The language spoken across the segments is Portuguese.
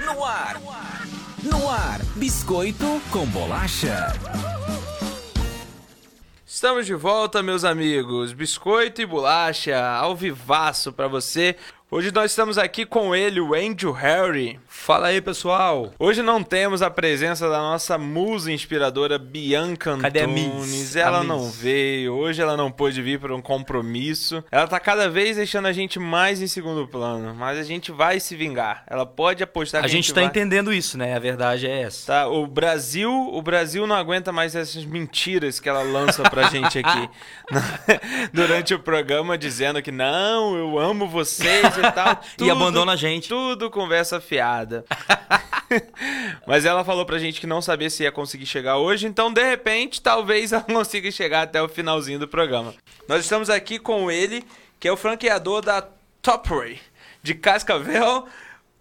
No ar. No ar. Biscoito com bolacha. Estamos de volta, meus amigos. Biscoito e bolacha, ao vivaço pra você. Hoje nós estamos aqui com ele, o Andrew Harry. Fala aí, pessoal. Hoje não temos a presença da nossa musa inspiradora Bianca Cadê a Antunes. Miss? Ela A não Miss. veio. Hoje ela não pôde vir por um compromisso. Ela tá cada vez deixando a gente mais em segundo plano, mas a gente vai se vingar. Ela pode apostar A que gente tá vai... entendendo isso, né? A verdade é essa. Tá, o Brasil, o Brasil não aguenta mais essas mentiras que ela lança pra gente aqui durante o programa dizendo que não, eu amo vocês e tal. E abandona a gente. Tudo conversa fiada. Mas ela falou pra gente que não sabia se ia conseguir chegar hoje, então de repente talvez ela consiga chegar até o finalzinho do programa. Nós estamos aqui com ele, que é o franqueador da Topway de Cascavel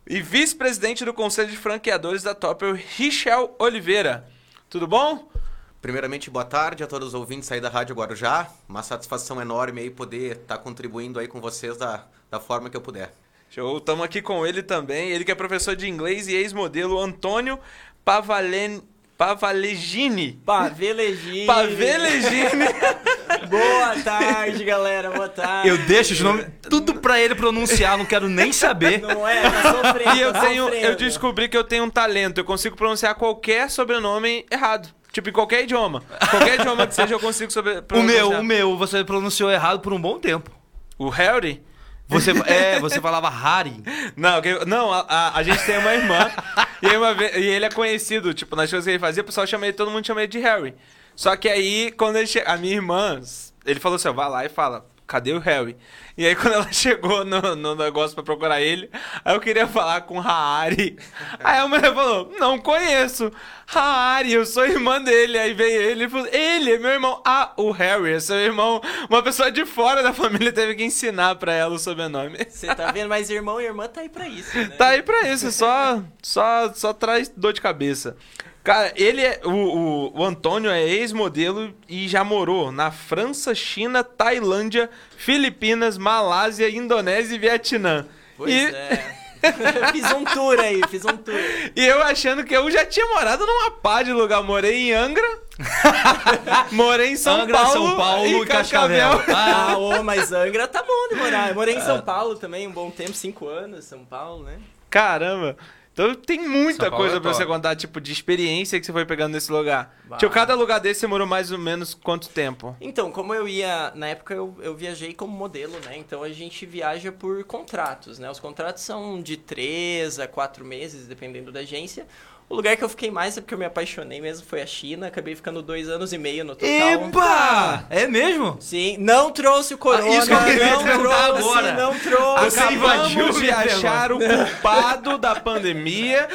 e vice-presidente do Conselho de Franqueadores da Topway, Richel Oliveira. Tudo bom? Primeiramente, boa tarde a todos os ouvintes aí da Rádio Guarujá. Uma satisfação enorme aí poder estar contribuindo aí com vocês da, da forma que eu puder. Show, estamos aqui com ele também, ele que é professor de inglês e ex-modelo Antônio Pavalen... Pavalegini. Pavelegini. Pavelegini. Boa tarde, galera. Boa tarde. Eu deixo os nomes tudo pra ele pronunciar, não quero nem saber. Não é? Tá sofrendo. E eu tá tenho, eu descobri que eu tenho um talento, eu consigo pronunciar qualquer sobrenome errado. Tipo, em qualquer idioma. Qualquer idioma que seja, eu consigo sobre, O pronunciar. meu, o meu, você pronunciou errado por um bom tempo. O Harry? Você, é, você falava Harry. Não, que- não a, a, a gente tem uma irmã e, uma e ele é conhecido, tipo, nas coisas que ele fazia, o pessoal chama ele, todo mundo chama ele de Harry. Só que aí, quando ele che... a minha irmã, ele falou assim, ó, vai lá e fala, cadê o Harry? E aí quando ela chegou no, no negócio pra procurar ele, aí eu queria falar com Harry. Aí a mulher falou, não conheço. Harry, eu sou irmã dele. Aí veio ele e falou, ele é meu irmão. Ah, o Harry é seu irmão. Uma pessoa de fora da família teve que ensinar pra ela o sobrenome. Você tá vendo? Mas irmão e irmã tá aí pra isso, né? Tá aí pra isso, só, só, só traz dor de cabeça. Cara, ele é. O, o, o Antônio é ex-modelo e já morou na França, China, Tailândia, Filipinas, Malásia, Indonésia e Vietnã. Pois e, é. fiz um tour aí, fiz um tour. e eu achando que eu já tinha morado numa pá de lugar. Morei em Angra, morei em São Angra, Paulo, São Paulo e Cascavel. Ah, ô, mas Angra tá bom de morar. Eu morei em São Paulo também, um bom tempo, cinco anos, São Paulo, né? Caramba. Então tem muita coisa é pra você contar, tipo, de experiência que você foi pegando nesse lugar. Bah. Tipo, cada lugar desse você morou mais ou menos quanto tempo? Então, como eu ia, na época eu, eu viajei como modelo, né? Então a gente viaja por contratos, né? Os contratos são de três a quatro meses, dependendo da agência. O lugar que eu fiquei mais é porque eu me apaixonei mesmo foi a China. Acabei ficando dois anos e meio no total. Epa! É mesmo? Sim, não trouxe o corona, Ah, isso que eu queria não trouxe, agora. não trouxe. Você invadiu Acabamos de achar o culpado da pandemia.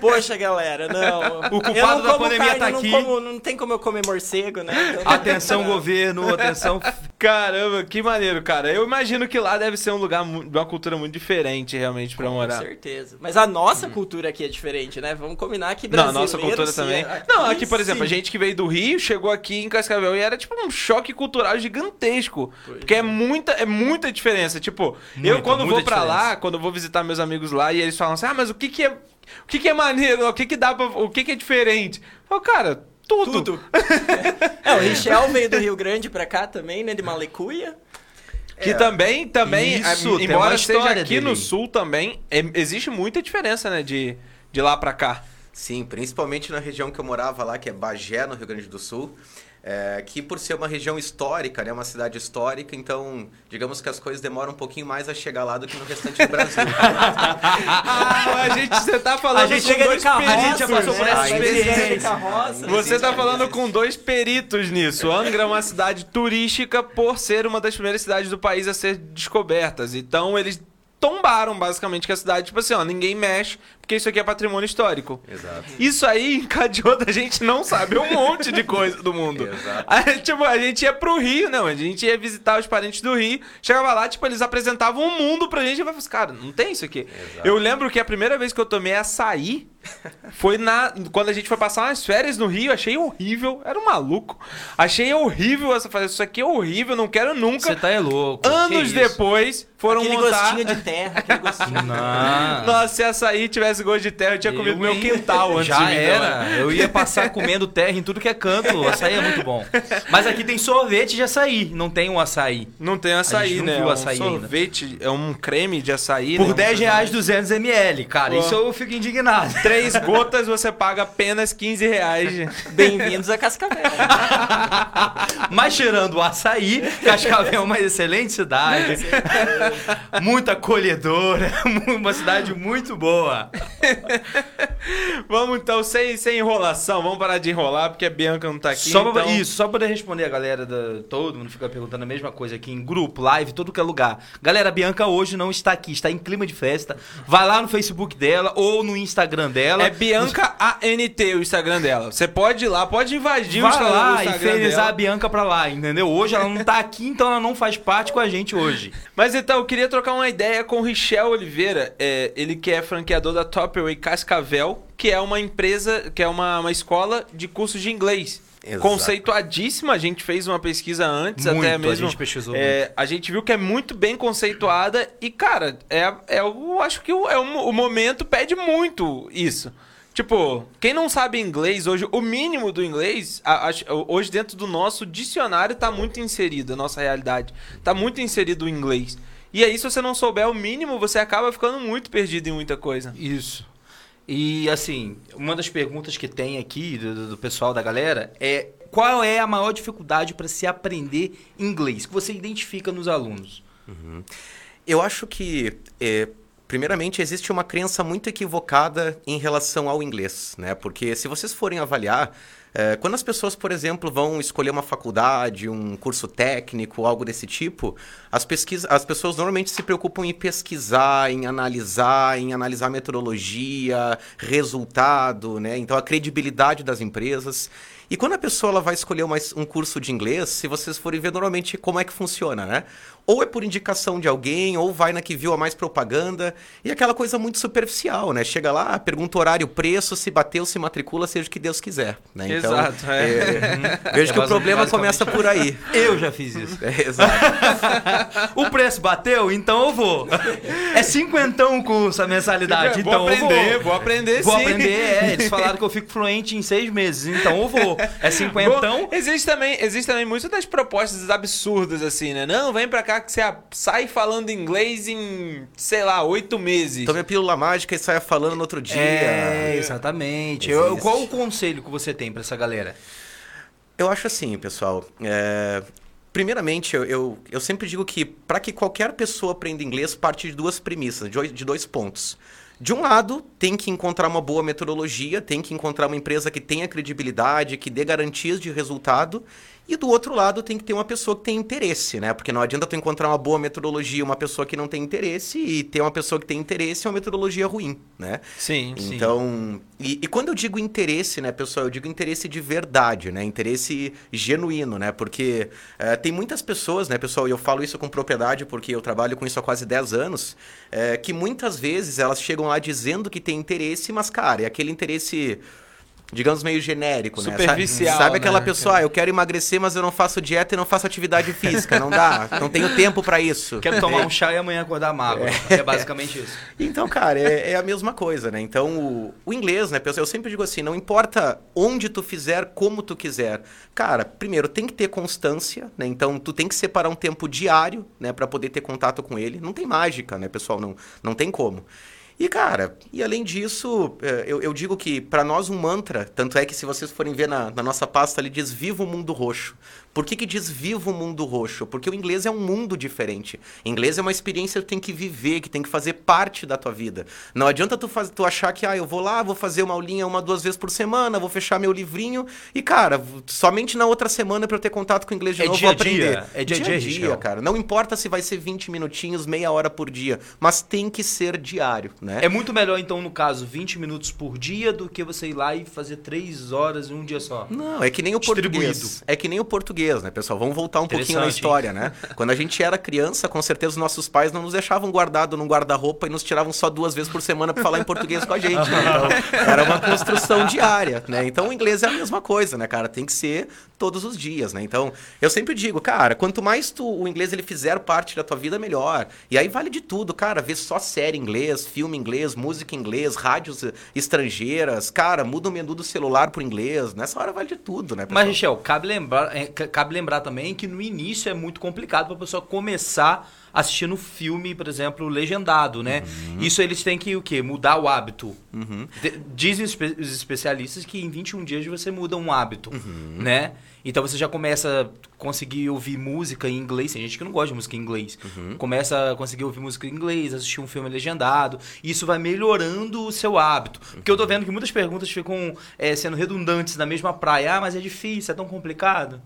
Poxa, galera, não. O culpado não da pandemia carne, tá não aqui. como- não tem como eu comer morcego, né? Então não Atenção, governo, atenção. Caramba, que maneiro, cara. Eu imagino que lá deve ser um lugar, de uma cultura muito diferente, realmente, pra Com morar. certeza. Mas a nossa cultura aqui é diferente, né? Vamos combinar que Não, brasileiro... a nossa cultura também. é- Não, aqui, por exemplo, a gente que veio do Rio, chegou aqui em Cascavel e era tipo um choque cultural gigantesco. Pois porque é muita, é muita diferença. Tipo, eu Muita, quando vou pra lá, quando eu vou visitar meus amigos lá e eles falam assim: "Ah, mas o que que é, o que que é maneiro? O que que dá para, o que que é diferente?" Eu falo, cara, tudo. Tudo. é, o Richel veio do Rio Grande pra cá também, né? De Malecuia. Que também, também, Isso, a- tem embora história aqui dele no sul também, é- existe muita diferença, né, de, de lá pra cá. Sim, principalmente na região que eu morava lá, que é Bagé, no Rio Grande do Sul. É, que por ser uma região histórica, né, uma cidade histórica, então digamos que as coisas demoram um pouquinho mais a chegar lá do que no restante do Brasil. Ah, a gente, você tá falando A gente com chega de dois carroça, peritos. já passou por né? essa experiência. Carroça. Você tá falando com dois peritos nisso. Angra é uma cidade turística por ser uma das primeiras cidades do país a ser descobertas. Então eles tombaram basicamente que a cidade, tipo assim, ó, ninguém mexe, porque isso aqui é patrimônio histórico. Exato. Isso aí encadeou da gente não saber um monte de coisa do mundo. Exato. Aí, tipo, a gente ia pro Rio, não, a gente ia visitar os parentes do Rio, chegava lá, tipo, eles apresentavam um mundo pra gente e eu falava assim, cara, não tem isso aqui. Exato. Eu lembro que a primeira vez que eu tomei açaí foi na quando a gente foi passar umas férias no Rio, achei horrível, era um maluco. Achei horrível essa fazer isso aqui é horrível, não quero nunca. Você tá é louco. Anos depois foram Aquele montar gostinho de terra, aquele gostinho. Nossa, se açaí tivesse tivesse gosto de terra, eu tinha comido Eu meu ia- quintal antes de Já mim. era. Eu ia passar comendo terra em tudo que é canto. O açaí é muito bom. Mas aqui tem sorvete de açaí, não tem um açaí. Não tem A açaí, não né? viu É um açaí ainda. sorvete, é um creme de açaí. Por né? 10 reais 200 ml, cara. Pô. Isso eu fico indignado. Três gotas você paga apenas 15 reais. Bem-vindos a Cascavel. Mas tirando o açaí, Cascavel é uma excelente cidade. muito acolhedora. Uma cidade muito boa. vamos então, sem, sem enrolação, vamos parar de enrolar, porque a Bianca não tá aqui. Só pra, então... Isso, só pra poder responder a galera, da, todo mundo fica perguntando a mesma coisa aqui em grupo, live, todo que é lugar. Galera, a Bianca hoje não está aqui, está em clima de festa. Vai lá no Facebook dela ou no Instagram dela. É Bianca ANT o Instagram dela. Você pode ir lá, pode invadir o Vai Instagram, o lá e Instagram felizar dela. a Bianca pra lá, entendeu? Hoje ela não tá aqui, então ela não faz parte com a gente hoje. Mas então, eu queria trocar uma ideia com o Richel Oliveira, é, ele que é franqueador da Topway Cascavel, que é uma empresa, que é uma, uma escola de cursos de inglês. Exato. Conceituadíssima, a gente fez uma pesquisa antes, Muito, até a mesmo. gente pesquisou é, a gente viu que é muito bem conceituada e, cara, é, é, eu acho que o, é um- o momento pede muito isso. Tipo, quem não sabe inglês hoje, o mínimo do inglês, a- acho- hoje dentro do nosso dicionário tá muito inserido, a nossa realidade. Tá muito inserido o inglês. E aí, se você não souber o mínimo, você acaba ficando muito perdido em muita coisa. Isso. E assim, uma das perguntas que tem aqui do, do pessoal da galera é qual é a maior dificuldade para se aprender inglês que você identifica nos alunos? Eu acho que, é, primeiramente, existe uma crença muito equivocada em relação ao inglês, né? Porque se vocês forem avaliar, é, quando as pessoas, por exemplo, vão escolher uma faculdade, um curso técnico, algo desse tipo, as, pesquisa, as pessoas normalmente se preocupam em pesquisar, em analisar, em analisar metodologia, resultado, né? Então, a credibilidade das empresas. E quando a pessoa ela vai escolher um curso de inglês, se vocês forem ver normalmente como é que funciona, né? Ou é por indicação de alguém, ou vai na que viu a mais propaganda, e aquela coisa muito superficial, né? Chega lá, pergunta o horário, preço, se bateu, se matricula, seja o que Deus quiser. Né? Então, Exato, é. é, vejo que o Basi- problema começa por aí. Eu já fiz isso. É, exato. o preço bateu, então eu vou. É cinquentão o curso, a mensalidade, vou então aprender, eu vou. vou aprender Vou sim. aprender, é. Eles falaram que eu fico fluente em seis meses, então eu vou. É cinquentão. Bom, existe também, existe também muitas das propostas absurdas, assim, né? Não, vem pra cá que você sai falando inglês em, sei lá, oito meses. Tome a pílula mágica e saia falando no outro dia. É, exatamente. Eu- qual o conselho que você tem pra essa galera? Eu acho assim, pessoal. é, Primeiramente, eu, eu, eu sempre digo que para que qualquer pessoa aprenda inglês, parte de duas premissas, de dois, de dois pontos. De um lado, tem que encontrar uma boa metodologia, tem que encontrar uma empresa que tenha credibilidade, que dê garantias de resultado. E do outro lado, tem que ter uma pessoa que tem interesse, né? Porque não adianta tu encontrar uma boa metodologia, uma pessoa que não tem interesse, e ter uma pessoa que tem interesse e uma metodologia ruim, né? Sim, sim. Então, e, e quando eu digo interesse, né, pessoal, eu digo interesse de verdade, né, interesse genuíno, né, porque eh, tem muitas pessoas, né, pessoal, e eu falo isso com propriedade porque eu trabalho com isso há quase 10 anos, eh, que muitas vezes elas chegam lá dizendo que tem interesse, mas, cara, é aquele interesse digamos, meio genérico, né? Superficial, Sabe, sabe aquela né, pessoa, ah, eu quero emagrecer, mas eu não faço dieta e não faço atividade física. Não dá, não tenho tempo pra isso. Quero tomar um chá e amanhã acordar magro. É, basicamente isso. Então, cara, é, é a mesma coisa, né? Então, o, o inglês, né, pessoal? Eu sempre digo assim, não importa onde tu fizer, como tu quiser. Cara, primeiro, tem que ter constância, né? Então, tu tem que separar um tempo diário, né, para poder ter contato com ele. Não tem mágica, né, pessoal? Não, não tem como. E, cara, e além disso, eh, eu, eu digo que para nós um mantra, tanto é que se vocês forem ver na, na nossa pasta ali, diz Viva o Mundo Roxo. Por que, que diz Viva o Mundo Roxo? Porque o inglês é um mundo diferente. Inglês é uma experiência que tem que viver, que tem que fazer parte da tua vida. Não adianta tu, faz, tu achar que, ah, eu vou lá, vou fazer uma aulinha uma, duas vezes por semana, vou fechar meu livrinho e, cara, somente na outra semana para eu ter contato com o inglês de É novo, dia vou a dia, aprender. é dia a dia, Richel. cara. Não importa se vai ser 20 minutinhos, meia hora por dia, mas tem que ser diário, né? É muito melhor, então, no caso, 20 minutos por dia do que você ir lá e fazer 3 horas em um dia só. Não, é que nem o português. É que nem o português, né, pessoal? Vamos voltar um pouquinho na história, né? Quando a gente era criança, com certeza os nossos pais não nos deixavam guardado num guarda-roupa e nos tiravam só duas vezes por semana para falar em português com a gente. né? Então, era uma construção diária, né? Então o inglês é a mesma coisa, né, cara? Tem que ser todos os dias, né? Então, eu sempre digo, cara, quanto mais tu, o inglês ele fizer parte da tua vida, melhor. E aí vale de tudo, cara, ver só série inglês, filme em inglês, música em inglês, rádios eh, estrangeiras. Cara, muda o menu do celular pro inglês. Nessa hora vale de tudo, né, pessoal? Mas, Michel, cabe lembrar, ca- cabe lembrar também que no início é muito complicado para a pessoa começar assistindo filme, por exemplo, legendado, né? Isso eles têm que o quê? Mudar o hábito. De- dizem os, espe- os especialistas que em 21 dias você muda um hábito, né? Então você já começa a conseguir ouvir música em inglês. Tem gente que não gosta de música em inglês. Começa a conseguir ouvir música em inglês, assistir um filme legendado. E isso vai melhorando o seu hábito. Porque eu tô vendo que muitas perguntas ficam eh, sendo redundantes na mesma praia. Ah, mas é difícil, é tão complicado.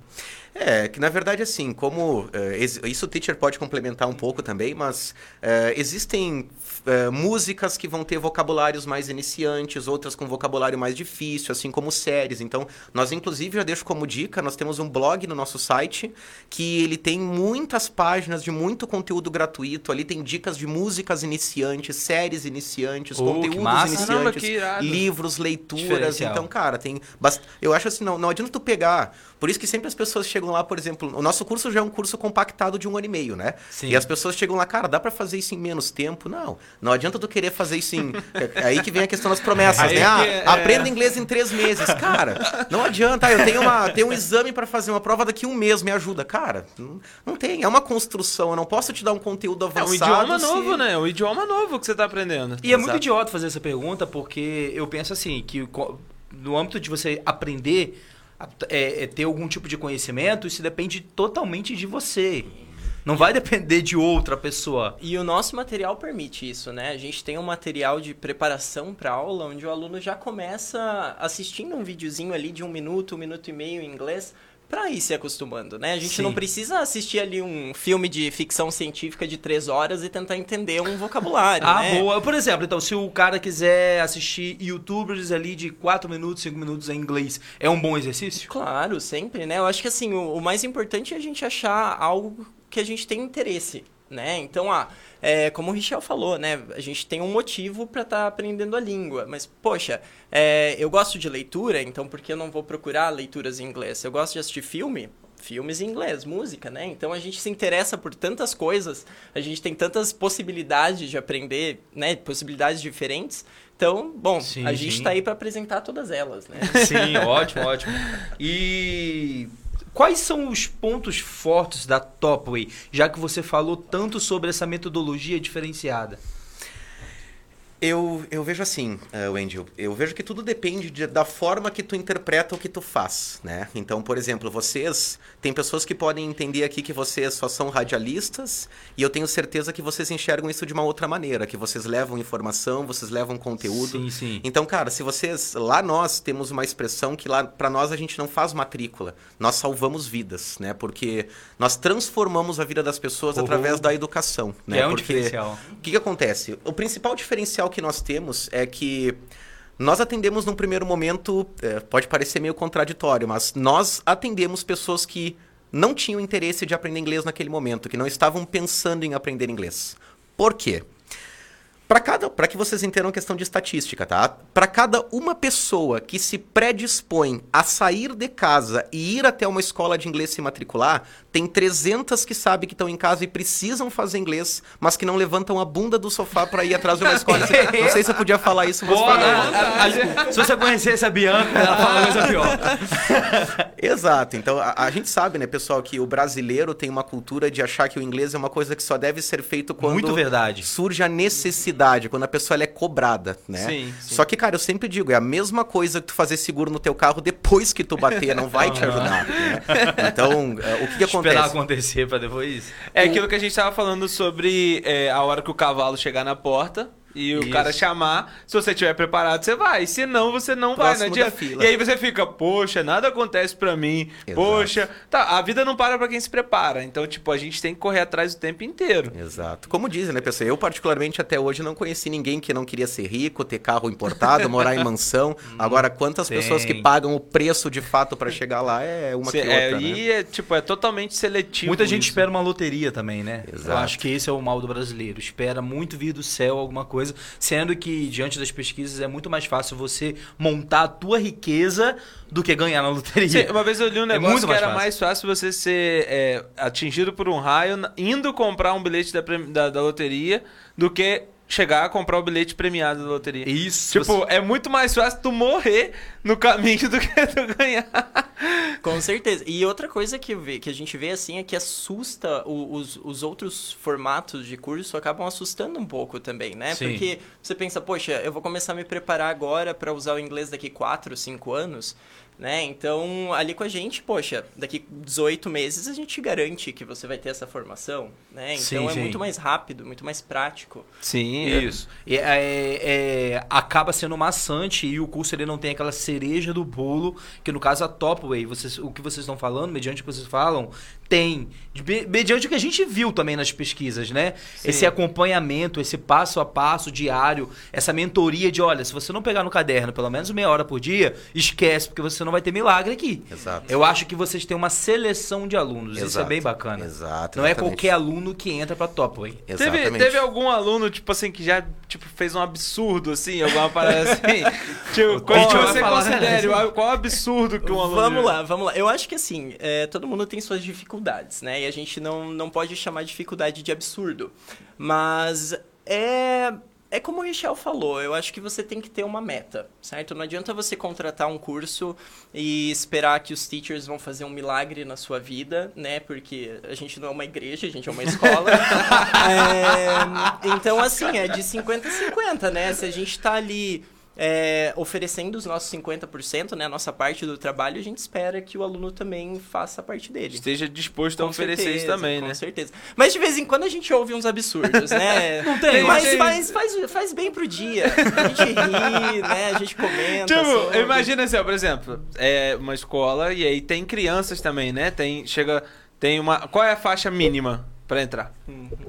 É, que na verdade, assim, como. ex- isso o teacher pode complementar um pouco também, mas eh, existem eh, músicas que vão ter vocabulários mais iniciantes, outras com vocabulário mais difícil, assim como séries. Então, nós, inclusive, já deixo como dica, nós temos um blog no nosso site que ele tem muitas páginas de muito conteúdo gratuito. Ali tem dicas de músicas iniciantes, séries iniciantes, Oh, conteúdos iniciantes, Caramba, livros, leituras. Então, cara, tem bast... Eu acho assim, não, não adianta tu pegar. Por isso que sempre as pessoas chegam lá, por exemplo, o nosso curso já é um curso compactado de um ano e meio, né? Sim. E as pessoas chegam lá, cara, dá pra fazer isso em menos tempo? Não. Não adianta tu querer fazer isso em. É aí que vem a questão das promessas, Aí né? Ah, é- aprenda inglês em três meses. Cara, não adianta. Ah, eu tenho, uma, tenho um exame pra fazer uma prova daqui a um mês, me ajuda. Cara, não, não tem. É uma construção. Eu não posso te dar um conteúdo É avançado. um idioma se- novo, né? Um idioma novo que você tá aprendendo. E é muito Exato. idiota fazer essa pergunta, porque eu penso assim, que no âmbito de você aprender, é, é ter algum tipo de conhecimento, isso depende totalmente de você. Não vai depender de outra pessoa. E o nosso material permite isso, né? A gente tem um material de preparação para aula, onde o aluno já começa assistindo um videozinho ali de um minuto, um minuto e meio em inglês, para ir se acostumando, né? A gente Sim. não precisa assistir ali um filme de ficção científica de três horas e tentar entender um vocabulário, Ah, né? boa. Por exemplo, então, se o cara quiser assistir youtubers ali de 4 minutos, 5 minutos em inglês, é um bom exercício? Claro, sempre, né? Eu acho que assim, o, o mais importante é a gente achar algo que a gente tem interesse, né? Então, ah, é, como o Richel falou, né? A gente tem um motivo para estar aprendendo a língua. Mas, poxa, é, eu gosto de leitura, então por que eu não vou procurar leituras em inglês? Eu gosto de assistir filme, filmes em inglês, música, né? Então a gente se interessa por tantas coisas, a gente tem tantas possibilidades de aprender, né? Possibilidades diferentes. Então, bom, Sim, a gente está aí para apresentar todas elas, né? Sim, ótimo, ótimo. E quais são os pontos fortes da Topway, já que você falou tanto sobre essa metodologia diferenciada? Eu, eu vejo assim, uh, Wendel, eu vejo que tudo depende de- da forma que tu interpreta o que tu faz, né? Então, por exemplo, vocês, tem pessoas que podem entender aqui que vocês só são radialistas e eu tenho certeza que vocês enxergam isso de uma outra maneira, que vocês levam informação, vocês levam conteúdo. Sim, sim. Então, cara, se vocês, lá nós temos uma expressão que lá para nós a gente não faz matrícula, nós salvamos vidas, né? Porque nós transformamos a vida das pessoas Uhum. através da educação, né? é um Porque diferencial. o que, que acontece? O principal diferencial que nós temos é que nós atendemos num primeiro momento, é, pode parecer meio contraditório, mas nós atendemos pessoas que não tinham interesse de aprender inglês naquele momento, que não estavam pensando em aprender inglês. Por quê? Para cada, para que vocês entendam a questão de estatística, tá? Para cada uma pessoa que se predispõe a sair de casa e ir até uma escola de inglês se matricular, tem 300 que sabem que estão em casa e precisam fazer inglês, mas que não levantam a bunda do sofá para ir atrás de uma escola. Não sei se eu podia falar isso, mas Bora, falando. a- a- se você conhecesse a Bianca, ela fala coisa pior. Exato. Então, a, a gente sabe, né, pessoal, que o brasileiro tem uma cultura de achar que o inglês é uma coisa que só deve ser feito quando Muito verdade. surge a necessidade, quando a pessoa ela é cobrada, né? Sim, sim. Só que, cara, eu sempre digo, é a mesma coisa que tu fazer seguro no teu carro depois que tu bater, não vai te ajudar. né? Então, é, o que, que Esperar acontece? acontecer pra depois. É aquilo que a gente tava falando sobre é, a hora que o cavalo chegar na porta e o Isso. cara chamar. Se você estiver preparado, você vai. Se não, você não vai. Não Próximo adianta. da fila. E aí você fica, poxa, nada acontece pra mim. Exato. Poxa. Tá, a vida não para pra quem se prepara. Então, tipo, a gente tem que correr atrás o tempo inteiro. Exato. Como dizem, né, pessoal? Eu, particularmente, até hoje não conheci ninguém que não queria ser rico, ter carro importado, morar em mansão. Agora, quantas tem. pessoas que pagam o preço de fato para chegar lá é uma Cê- que é, outra, né? E é, tipo, é totalmente seletivo. Muita gente isso. espera uma loteria também, né? Eu Exato. acho que esse é o mal do brasileiro. Espera muito vir do céu alguma coisa, sendo que, diante das pesquisas, é muito mais fácil você montar a tua riqueza do que ganhar na loteria. Sim, uma vez eu li um É negócio muito que mais era fácil. mais fácil você ser é, atingido por um raio indo comprar um bilhete da, da, da loteria do que chegar a comprar o bilhete premiado da loteria. Isso. Tipo, é muito mais fácil tu morrer no caminho do que tu ganhar. Com certeza. E outra coisa que, vê, que a gente vê assim é que assusta o- os, os outros formatos de curso acabam assustando um pouco também, né? Sim. Porque você pensa, poxa, eu vou começar a me preparar agora para usar o inglês daqui 4, 5 anos, né? Então, ali com a gente, poxa, daqui 18 meses a gente garante que você vai ter essa formação, né? Então Sim, é sim. muito mais rápido, muito mais prático. Sim, Isso. E, é, é, acaba sendo maçante e o curso ele não tem aquela cereja do bolo, que no caso a Topway, vocês, o que vocês estão falando, mediante o que vocês falam, tem. Mediante o que a gente viu também nas pesquisas, né? Esse acompanhamento, esse passo a passo diário, essa mentoria de, olha, se você não pegar no caderno pelo menos meia hora por dia, esquece, porque você não vai ter milagre aqui. Exato. Eu acho que vocês têm uma seleção de alunos, isso é Exato. bem bacana. Exato, Não é exatamente. qualquer aluno que entra pra Topway. Teve, Exatamente. teve algum aluno, tipo assim, que já tipo, fez um absurdo, assim, alguma parada assim? tipo, qual você considera? o- Qual absurdo que um aluno... Vamos lá, vamos lá. Eu acho que assim, é, todo mundo tem suas dificuldades, né? E a gente não, não pode chamar dificuldade de absurdo. Mas é. É como o Richel falou, eu acho que você tem que ter uma meta, certo? Não adianta você contratar um curso e esperar que os teachers vão fazer um milagre na sua vida, né? Porque a gente não é uma igreja, a gente é uma escola. É, então, assim, é de 50 a 50, né? Se a gente tá ali é, oferecendo os nossos 50%, né, a nossa parte do trabalho, a gente espera que o aluno também faça a parte dele. Esteja disposto a Com oferecer isso certeza, também, com né? certeza. Mas de vez em quando a gente ouve uns absurdos, né? Não tem, Mas tem. faz, faz, faz bem pro dia. A gente ri, né? A gente comenta. Tipo, sobre. imagina assim, ó, por exemplo, é uma escola e aí tem crianças também, né? Tem, chega, tem uma... Qual é a faixa mínima pra entrar?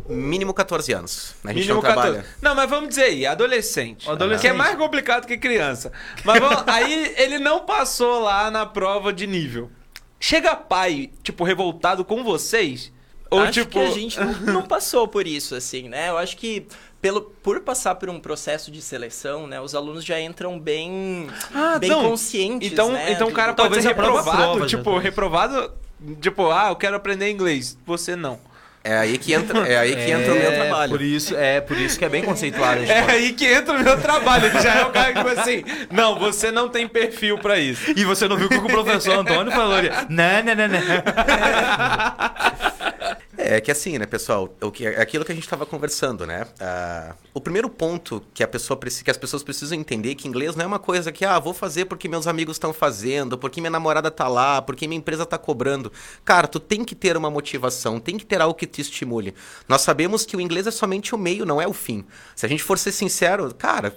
Mínimo 14 anos. A gente Mínimo não trabalha. 14. Não, mas vamos dizer aí, adolescente. O adolescente. Que é mais complicado que criança. Mas vamos- aí ele não passou lá na prova de nível. Chega pai, tipo, revoltado com vocês? Ou acho tipo. que a gente não, não passou por isso, assim, né? Eu acho que pelo, por passar por um processo de seleção, né, os alunos já entram bem, Ah, bem não. conscientes, Então, né, então o do- cara pode Talvez ser reprovado, prova tipo, reprovado, tipo, ah, eu quero aprender inglês. Você não. É aí que entra, é aí que entra o meu trabalho. Por isso, é por isso que é bem conceituado. a É escola. aí que entra o meu trabalho. Ele já é o cara que tipo assim, não, você não tem perfil pra isso. E você não viu o que o professor Antônio falou? Não, não, não, não. É que assim, né, pessoal, o que, é aquilo que a gente estava conversando, né? Ah, o primeiro ponto que, a pessoa, que as pessoas precisam entender é que inglês não é uma coisa que, ah, vou fazer porque meus amigos estão fazendo, porque minha namorada tá lá, porque minha empresa tá cobrando. Cara, tu tem que ter uma motivação, tem que ter algo que te estimule. Nós sabemos que o inglês é somente o meio, não é o fim. Se a gente for ser sincero, cara,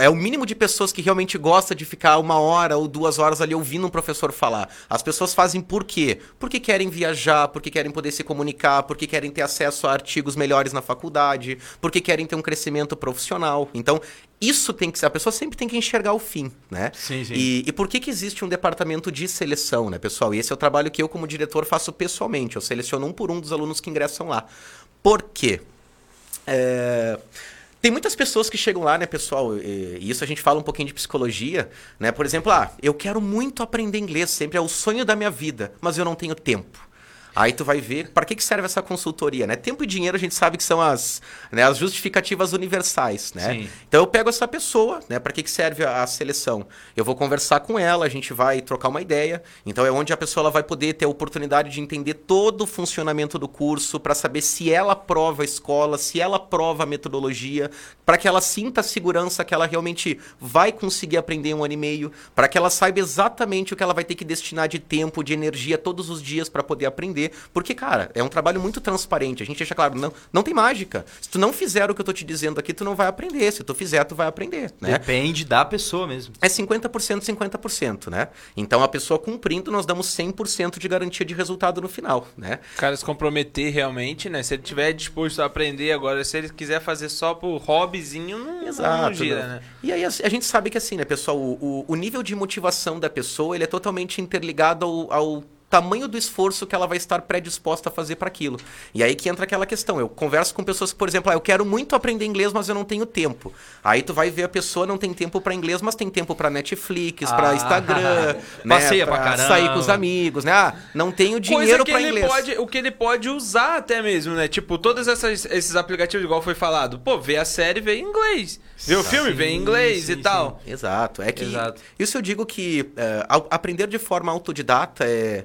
É o mínimo de pessoas que realmente gosta de ficar uma hora ou duas horas ali ouvindo um professor falar. As pessoas fazem por quê? Porque querem viajar, porque querem poder se comunicar, porque querem ter acesso a artigos melhores na faculdade, porque querem ter um crescimento profissional. Então, isso tem que ser. A pessoa sempre tem que enxergar o fim, né? Sim, sim. E, e por que, que existe um departamento de seleção, né, pessoal? E esse é o trabalho que eu, como diretor, faço pessoalmente. Eu seleciono um por um dos alunos que ingressam lá. Por quê? É, Tem muitas pessoas que chegam lá, né, pessoal? E isso a gente fala um pouquinho de psicologia, né? Por exemplo, ah, eu quero muito aprender inglês, sempre é o sonho da minha vida, mas eu não tenho tempo. Aí tu vai ver para que, que serve essa consultoria, né? Tempo e dinheiro a gente sabe que são as, né, as justificativas universais, né? Sim. Então eu pego essa pessoa, né? Para que, que serve a, a seleção? Eu vou conversar com ela, a gente vai trocar uma ideia. Então é onde a pessoa ela vai poder ter a oportunidade de entender todo o funcionamento do curso, para saber se ela aprova a escola, se ela aprova a metodologia, para que ela sinta a segurança que ela realmente vai conseguir aprender um ano e meio, para que ela saiba exatamente o que ela vai ter que destinar de tempo, de energia todos os dias para poder aprender. Porque, cara, é um trabalho muito transparente. A gente deixa claro, não, não tem mágica. Se tu não fizer o que eu tô te dizendo aqui, tu não vai aprender. Se tu fizer, tu vai aprender, né? Depende da pessoa mesmo. É 50%, 50%, né? Então, a pessoa cumprindo, nós damos 100% de garantia de resultado no final, né? O cara se comprometer realmente, né? Se ele tiver disposto a aprender agora, se ele quiser fazer só por hobbyzinho, não, não gira, né? né? E aí a, a gente sabe que assim, né, pessoal, o, o- o nível de motivação da pessoa, ele é totalmente interligado ao, ao tamanho do esforço que ela vai estar predisposta a fazer para aquilo. E aí que entra aquela questão. Eu converso com pessoas que, por exemplo, ah, eu quero muito aprender inglês, mas eu não tenho tempo. Aí tu vai ver a pessoa não tem tempo para inglês, mas tem tempo para Netflix, para Ah. Instagram, Passeia pra pra caramba. sair com os amigos, né? Ah, não tenho dinheiro para inglês. pode, o que ele pode usar até mesmo, né? Tipo, todos essas- esses aplicativos, igual foi falado. Pô, vê a série, vê em inglês. Vê o filme, vê em inglês sim, e tal. Exato. É que Exato. isso eu digo que ao- aprender de forma autodidata é,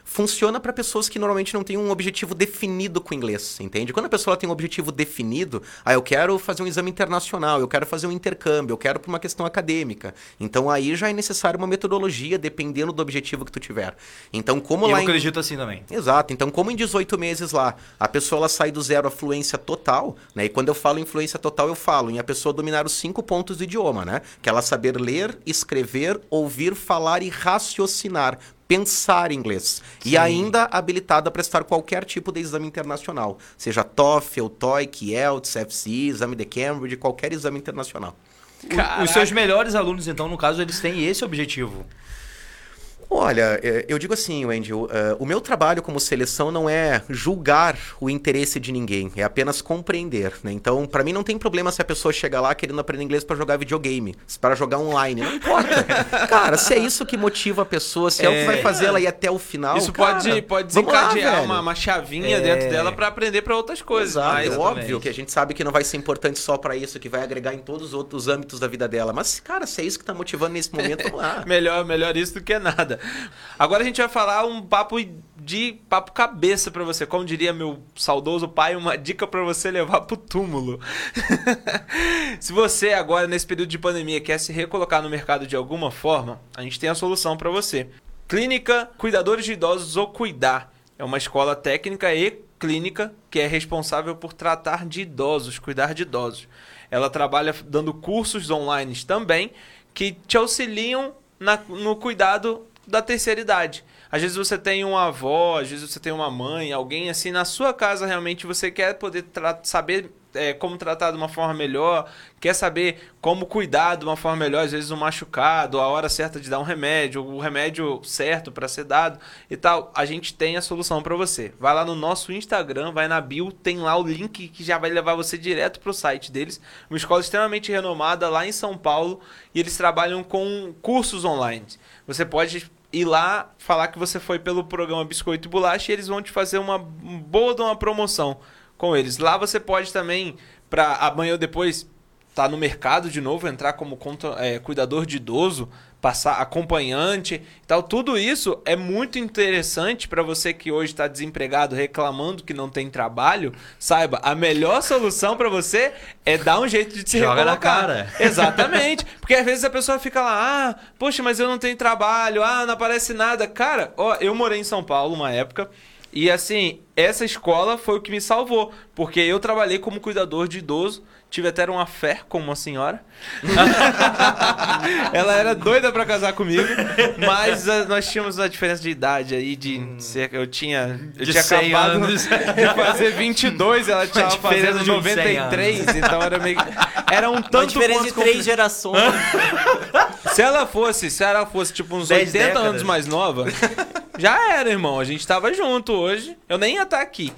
funciona para pessoas que normalmente não têm um objetivo definido com o inglês, entende? Quando a pessoa tem um objetivo definido, ah, eu quero fazer um exame internacional, eu quero fazer um intercâmbio, eu quero para uma questão acadêmica. Então aí já é necessário uma metodologia dependendo do objetivo que tu tiver. Então como eu lá em... acredito assim também. Exato. Então, como em 18 meses lá, a pessoa ela sai do zero à fluência total, né? E quando eu falo em fluência total, eu falo em a pessoa dominar os cinco pontos do idioma, né? Que ela saber ler, escrever, ouvir, falar e raciocinar. Pensar inglês. E ainda habilitada a prestar qualquer tipo de exame internacional. Seja TOEFL, TOEIC, IELTS, FCE, exame de Cambridge, qualquer exame internacional. O- Os seus melhores alunos, então, no caso, eles têm esse objetivo. Olha, é, eu digo assim, Wendy, o, é, o meu trabalho como seleção não é julgar o interesse de ninguém, é apenas compreender, né? Então, pra mim não tem problema se a pessoa chegar lá querendo aprender inglês pra jogar videogame, para jogar online, não importa. cara, se é isso que motiva a pessoa, se é, o que vai fazer ela ir até o final, Isso cara, pode, pode lá, desencadear velho. uma, uma chavinha É. dentro dela pra aprender pra outras coisas. Exato, mas é óbvio que a gente sabe que não vai ser importante só pra isso, que vai agregar em todos os outros âmbitos da vida dela. Mas, cara, se é isso que tá motivando nesse momento, vamos lá. Melhor, melhor isso do que nada. Agora a gente vai falar um papo de papo cabeça pra você. Como diria meu saudoso pai, uma dica pra você levar pro túmulo. Se você agora nesse período de pandemia quer se recolocar no mercado de alguma forma, a gente tem a solução pra você. Clínica Cuidadores de Idosos ou Cuidar. É uma escola técnica e clínica que é responsável por tratar de idosos, cuidar de idosos. Ela trabalha dando cursos online também que te auxiliam na- no cuidado da terceira idade. Às vezes você tem uma avó, às vezes você tem uma mãe, alguém assim na sua casa realmente você quer poder saber é, como tratar de uma forma melhor, quer saber como cuidar de uma forma melhor, às vezes um machucado, a hora certa de dar um remédio, o remédio certo para ser dado e tal. A gente tem a solução para você. Vai lá no nosso Instagram, vai na bio, tem lá o link que já vai levar você direto para o site deles. Uma escola extremamente renomada lá em São Paulo e eles trabalham com cursos online. Você pode ir lá falar que você foi pelo programa Biscoito e Bolacha e eles vão te fazer uma boa de uma promoção com eles. Lá você pode também, para amanhã ou depois, tá no mercado de novo, entrar como conta- é, cuidador de idoso, passar acompanhante e tal. Tudo isso é muito interessante para você que hoje está desempregado, reclamando que não tem trabalho. Saiba, a melhor solução para você é dar um jeito de se Joga na recolocar. cara. Exatamente. Porque às vezes a pessoa fica lá, ah, poxa, mas eu não tenho trabalho, ah, não aparece nada. Cara, ó, eu morei em São Paulo uma época. E assim, essa escola foi o que me salvou. Porque eu trabalhei como cuidador de idoso. Tive até uma fé com uma senhora. Ela era doida pra casar comigo. Mas ah, nós tínhamos uma diferença de idade aí de cerca. Eu tinha. Eu De tinha 100 acabado anos. de fazer 22, ela tinha diferença fazendo de uns 100 93. Então era meio. Era um Uma tanto diferença quanto de três gerações. se ela fosse, se ela fosse tipo uns Dez 80 décadas. anos mais nova, já era, irmão. A gente tava junto hoje. Eu nem ia estar aqui.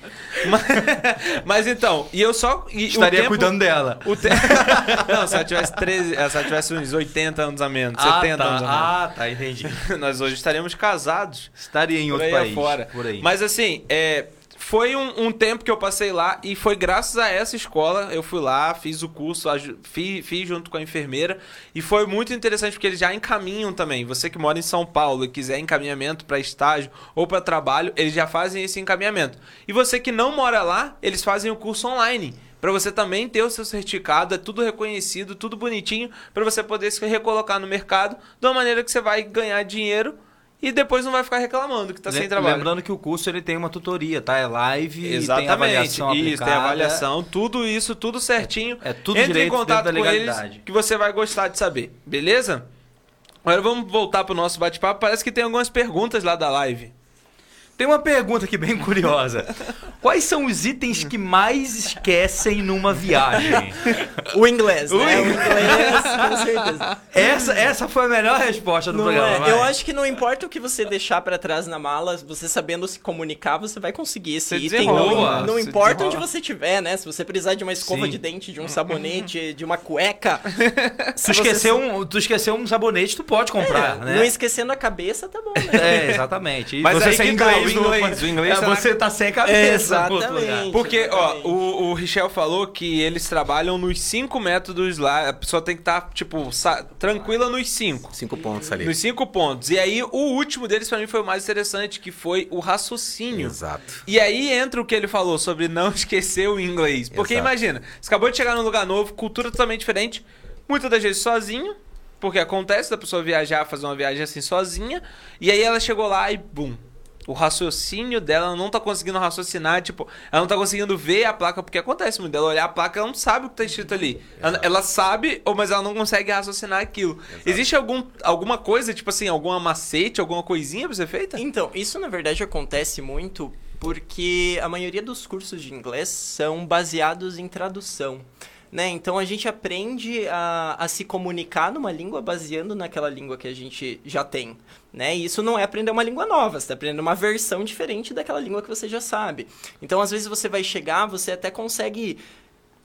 Mas, mas então, e eu só. e Estaria tempo- cuidando dela. O te... Não, se ela tivesse 13, se ela tivesse uns 80 anos a menos, Ah, 70 tá. anos a menos. Ah, tá, entendi. Nós hoje estaríamos casados. Estaria em outro aí país. afora. Por aí. Mas assim, é, foi um, um tempo que eu passei lá e foi graças a essa escola. Eu fui lá, fiz o curso, fiz, fiz junto com a enfermeira. E foi muito interessante porque eles já encaminham também. Você que mora em São Paulo e quiser encaminhamento para estágio ou para trabalho, eles já fazem esse encaminhamento. E você que não mora lá, eles fazem o curso online. Pra você também ter o seu certificado, é tudo reconhecido, tudo bonitinho, pra você poder se recolocar no mercado de uma maneira que você vai ganhar dinheiro e depois não vai ficar reclamando que tá sem trabalho. Lembrando que o curso ele tem uma tutoria, tá? É live, tem Exatamente. avaliação isso, tem aplicada. avaliação, tudo isso, tudo certinho. É tudo Entre direito em contato com eles que você vai gostar de saber, beleza? Agora vamos voltar pro nosso bate-papo. Parece que tem algumas perguntas lá da live. Tem uma pergunta aqui bem curiosa. Quais são os itens que mais esquecem numa viagem? O inglês, né? O inglês, com certeza. Essa, essa foi a melhor resposta do Não programa. é. Eu acho que não importa o que você deixar pra trás na mala, você sabendo se comunicar, você vai conseguir esse Você item. desenrola, Não, não você importa desenrola. onde você estiver, né? Se você precisar de uma escova Sim. de dente, de um sabonete, de uma cueca. Tu se esqueceu, um, tu esqueceu um sabonete, tu pode comprar, É, né? Não esquecendo a cabeça, tá bom, né? É, exatamente. E Mas você aí sem que tá, inglês, inglês, o inglês É, tá na- você tá sem cabeça. Exatamente. Porque, ó, Exatamente. o, o Richel falou que eles trabalham nos cinco métodos lá. A pessoa tem que estar, tipo, sa- tranquila nos cinco. Cinco pontos ali. Nos cinco pontos. E aí, o último deles, pra mim, foi o mais interessante, que foi o raciocínio. Exato. E aí entra o que ele falou sobre não esquecer o inglês. Porque Exato. imagina, você acabou de chegar num lugar novo, cultura totalmente diferente, muitas das vezes sozinho, porque acontece da pessoa viajar, fazer uma viagem assim sozinha, e aí ela chegou lá e bum. O raciocínio dela ela não tá conseguindo raciocinar, tipo, ela não tá conseguindo ver a placa, porque acontece muito dela olhar a placa, ela não sabe o que tá escrito ali. Ela, ela sabe, ou- mas ela não consegue raciocinar aquilo. Existe algum, alguma coisa, tipo assim, alguma macete, alguma coisinha pra ser feita? Então, isso na verdade acontece muito porque a maioria dos cursos de inglês são baseados em tradução. Né? Então a gente aprende a, a se comunicar numa língua baseando naquela língua que a gente já tem. Né? E isso não é aprender uma língua nova, você está aprendendo uma versão diferente daquela língua que você já sabe. Então, às vezes, você vai chegar, você até consegue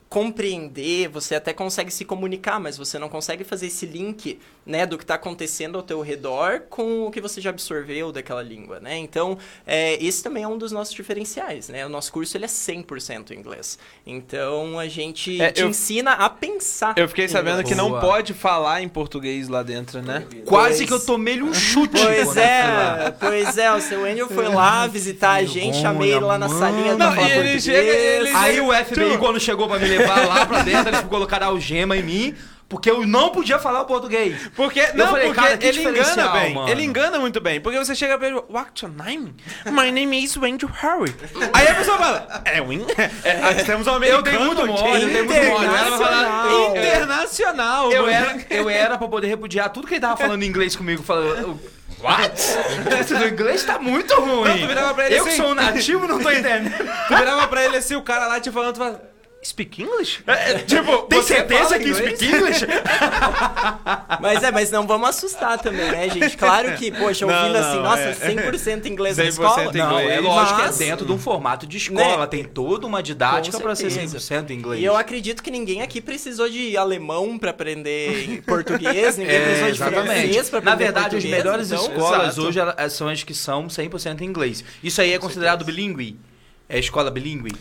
compreender, você até consegue se comunicar, mas você não consegue fazer esse link, né, do que está acontecendo ao teu redor com o que você já absorveu daquela língua, né? Então, é, esse também é um dos nossos diferenciais, né? O nosso curso, ele é 100% inglês. Então, a gente É, te eu- ensina a pensar Eu fiquei sabendo que não pode falar em português lá dentro, né? Quase Pois- que eu tomei-lhe um chute. Pois é, pois é, o seu Andrew foi lá visitar a gente, chamei ele lá na salinha Não, pra ele chega- ele- Aí o FBI, quando chegou pra me levar lá pra dentro, eles colocaram algema em mim, porque eu não podia falar o português. Porque, Eu não, falei, porque cara, que ele engana bem. mano. Ele engana muito bem. Porque você chega pra ele, what's your name? My name is Andrew Harry. Aí a pessoa fala, é Win? É, nós temos um Eu americano dei muito mole, eu dei muito mole. Eu era pra falar- Internacional. Eu era, eu era pra poder repudiar tudo que ele tava falando em inglês comigo. Falando, what? Do inglês tá muito ruim. Não, tu virava pra ele eu que assim. sou um nativo não tô entendendo. Tu virava pra ele assim, o cara lá te falando, tu fala, speak English? tipo, Tem você certeza que speak English? Mas é, mas não vamos assustar também, né, gente? Claro que, poxa, Não, ouvindo assim, não, nossa, é. 100% inglês na 100% escola. inglês. Não, é lógico Mas- que é dentro de um formato de escola. Né? Tem toda uma didática pra ser certeza. 100% inglês. E eu acredito que ninguém aqui precisou de alemão pra aprender português, ninguém É, precisou de exatamente. francês pra Na aprender verdade, as melhores então- escolas Exato. hoje são as que são 100% inglês. Isso aí é considerado bilíngue? É escola bilíngue?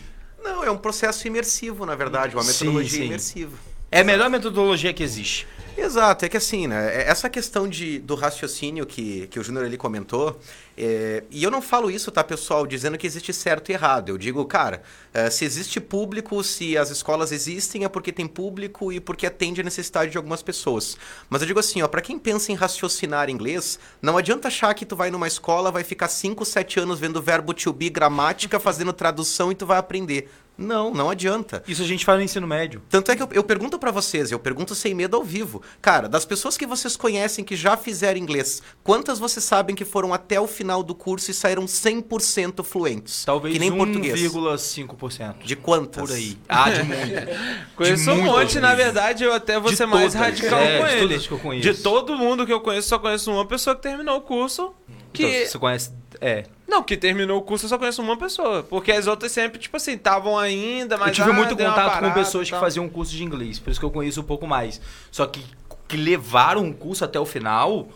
Não, é um processo imersivo, na verdade, uma Sim, metodologia sim. imersiva. É a melhor metodologia que existe. Exato, é que assim, né? é- Essa questão de, do raciocínio que, que o Júnior ali comentou, é, e eu não falo isso, tá, pessoal, dizendo que existe certo e errado. Eu digo, cara, é, se existe público, se as escolas existem, é porque tem público e porque atende a necessidade de algumas pessoas. Mas eu digo assim, ó, pra quem pensa em raciocinar inglês, não adianta achar que tu vai numa escola, vai ficar 5, 7 anos vendo verbo to be, gramática, fazendo tradução e tu vai aprender. Não, não adianta. Isso a gente faz no ensino médio. Tanto é que eu, eu pergunto pra vocês, eu pergunto sem medo ao vivo. Cara, das pessoas que vocês conhecem que já fizeram inglês, quantas vocês sabem que foram até o final do curso e saíram 100% fluentes? Talvez que nem português. 1,5%. De quantas? Por aí. Ah, de muito. Conheço um muitas monte, na verdade, eu até vou De ser mais radical é, com de ele. todas que eu conheço. De todo mundo que eu conheço, só conheço uma pessoa que terminou o curso. Que... Então, você conhece. É. Não, que terminou o curso eu só conheço uma pessoa. Porque as outras sempre, tipo assim, estavam ainda, mas. eu tive ah, muito contato parada com pessoas e que faziam um curso de inglês, por isso que eu conheço um pouco mais. Só que que levaram um curso até o final,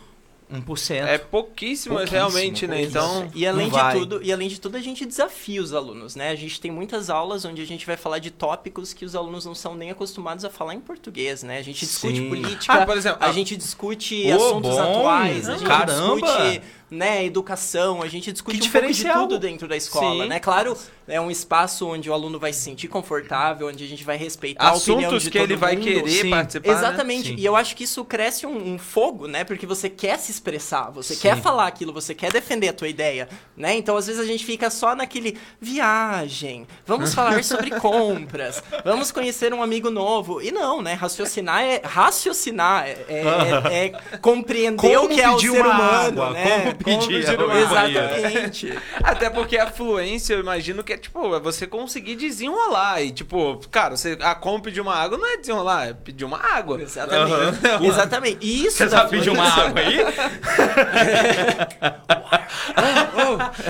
1%. É pouquíssimas, Pouquíssimo, realmente, né? pouquíssimo. Então. E além, de vai. tudo, e além de tudo, a gente desafia os alunos, né? A gente tem muitas aulas onde a gente vai falar de tópicos que os alunos não são nem acostumados a falar em português, né? A gente discute Sim. política, Ah, por exemplo, a ah, gente discute Ô, assuntos bom. atuais, a gente Caramba. discute né, educação, a gente discute Que um pouco de tudo dentro da escola, Sim. né? Claro, é um espaço onde o aluno vai se sentir confortável, onde a gente vai respeitar a opinião Assuntos de que todo ele vai querer Sim. participar. né? Exatamente. Sim. E eu acho que isso cresce um, um fogo, né? Porque você quer se expressar, você Sim. quer falar aquilo, você quer defender a tua ideia, né? Então, às vezes, a gente fica só naquele viagem, vamos falar sobre compras, vamos conhecer um amigo novo. E não, né? Raciocinar é raciocinar, é, é- é compreender o que é o ser uma humano, água, né? Como pedir água. Exatamente. Até porque a fluência, eu imagino que é, tipo, é você conseguir desenrolar. E, tipo, cara, você, a como pedir uma água não é desenrolar, é pedir uma água. Exatamente. Exatamente. E Isso Você sabe pedir uma água aí?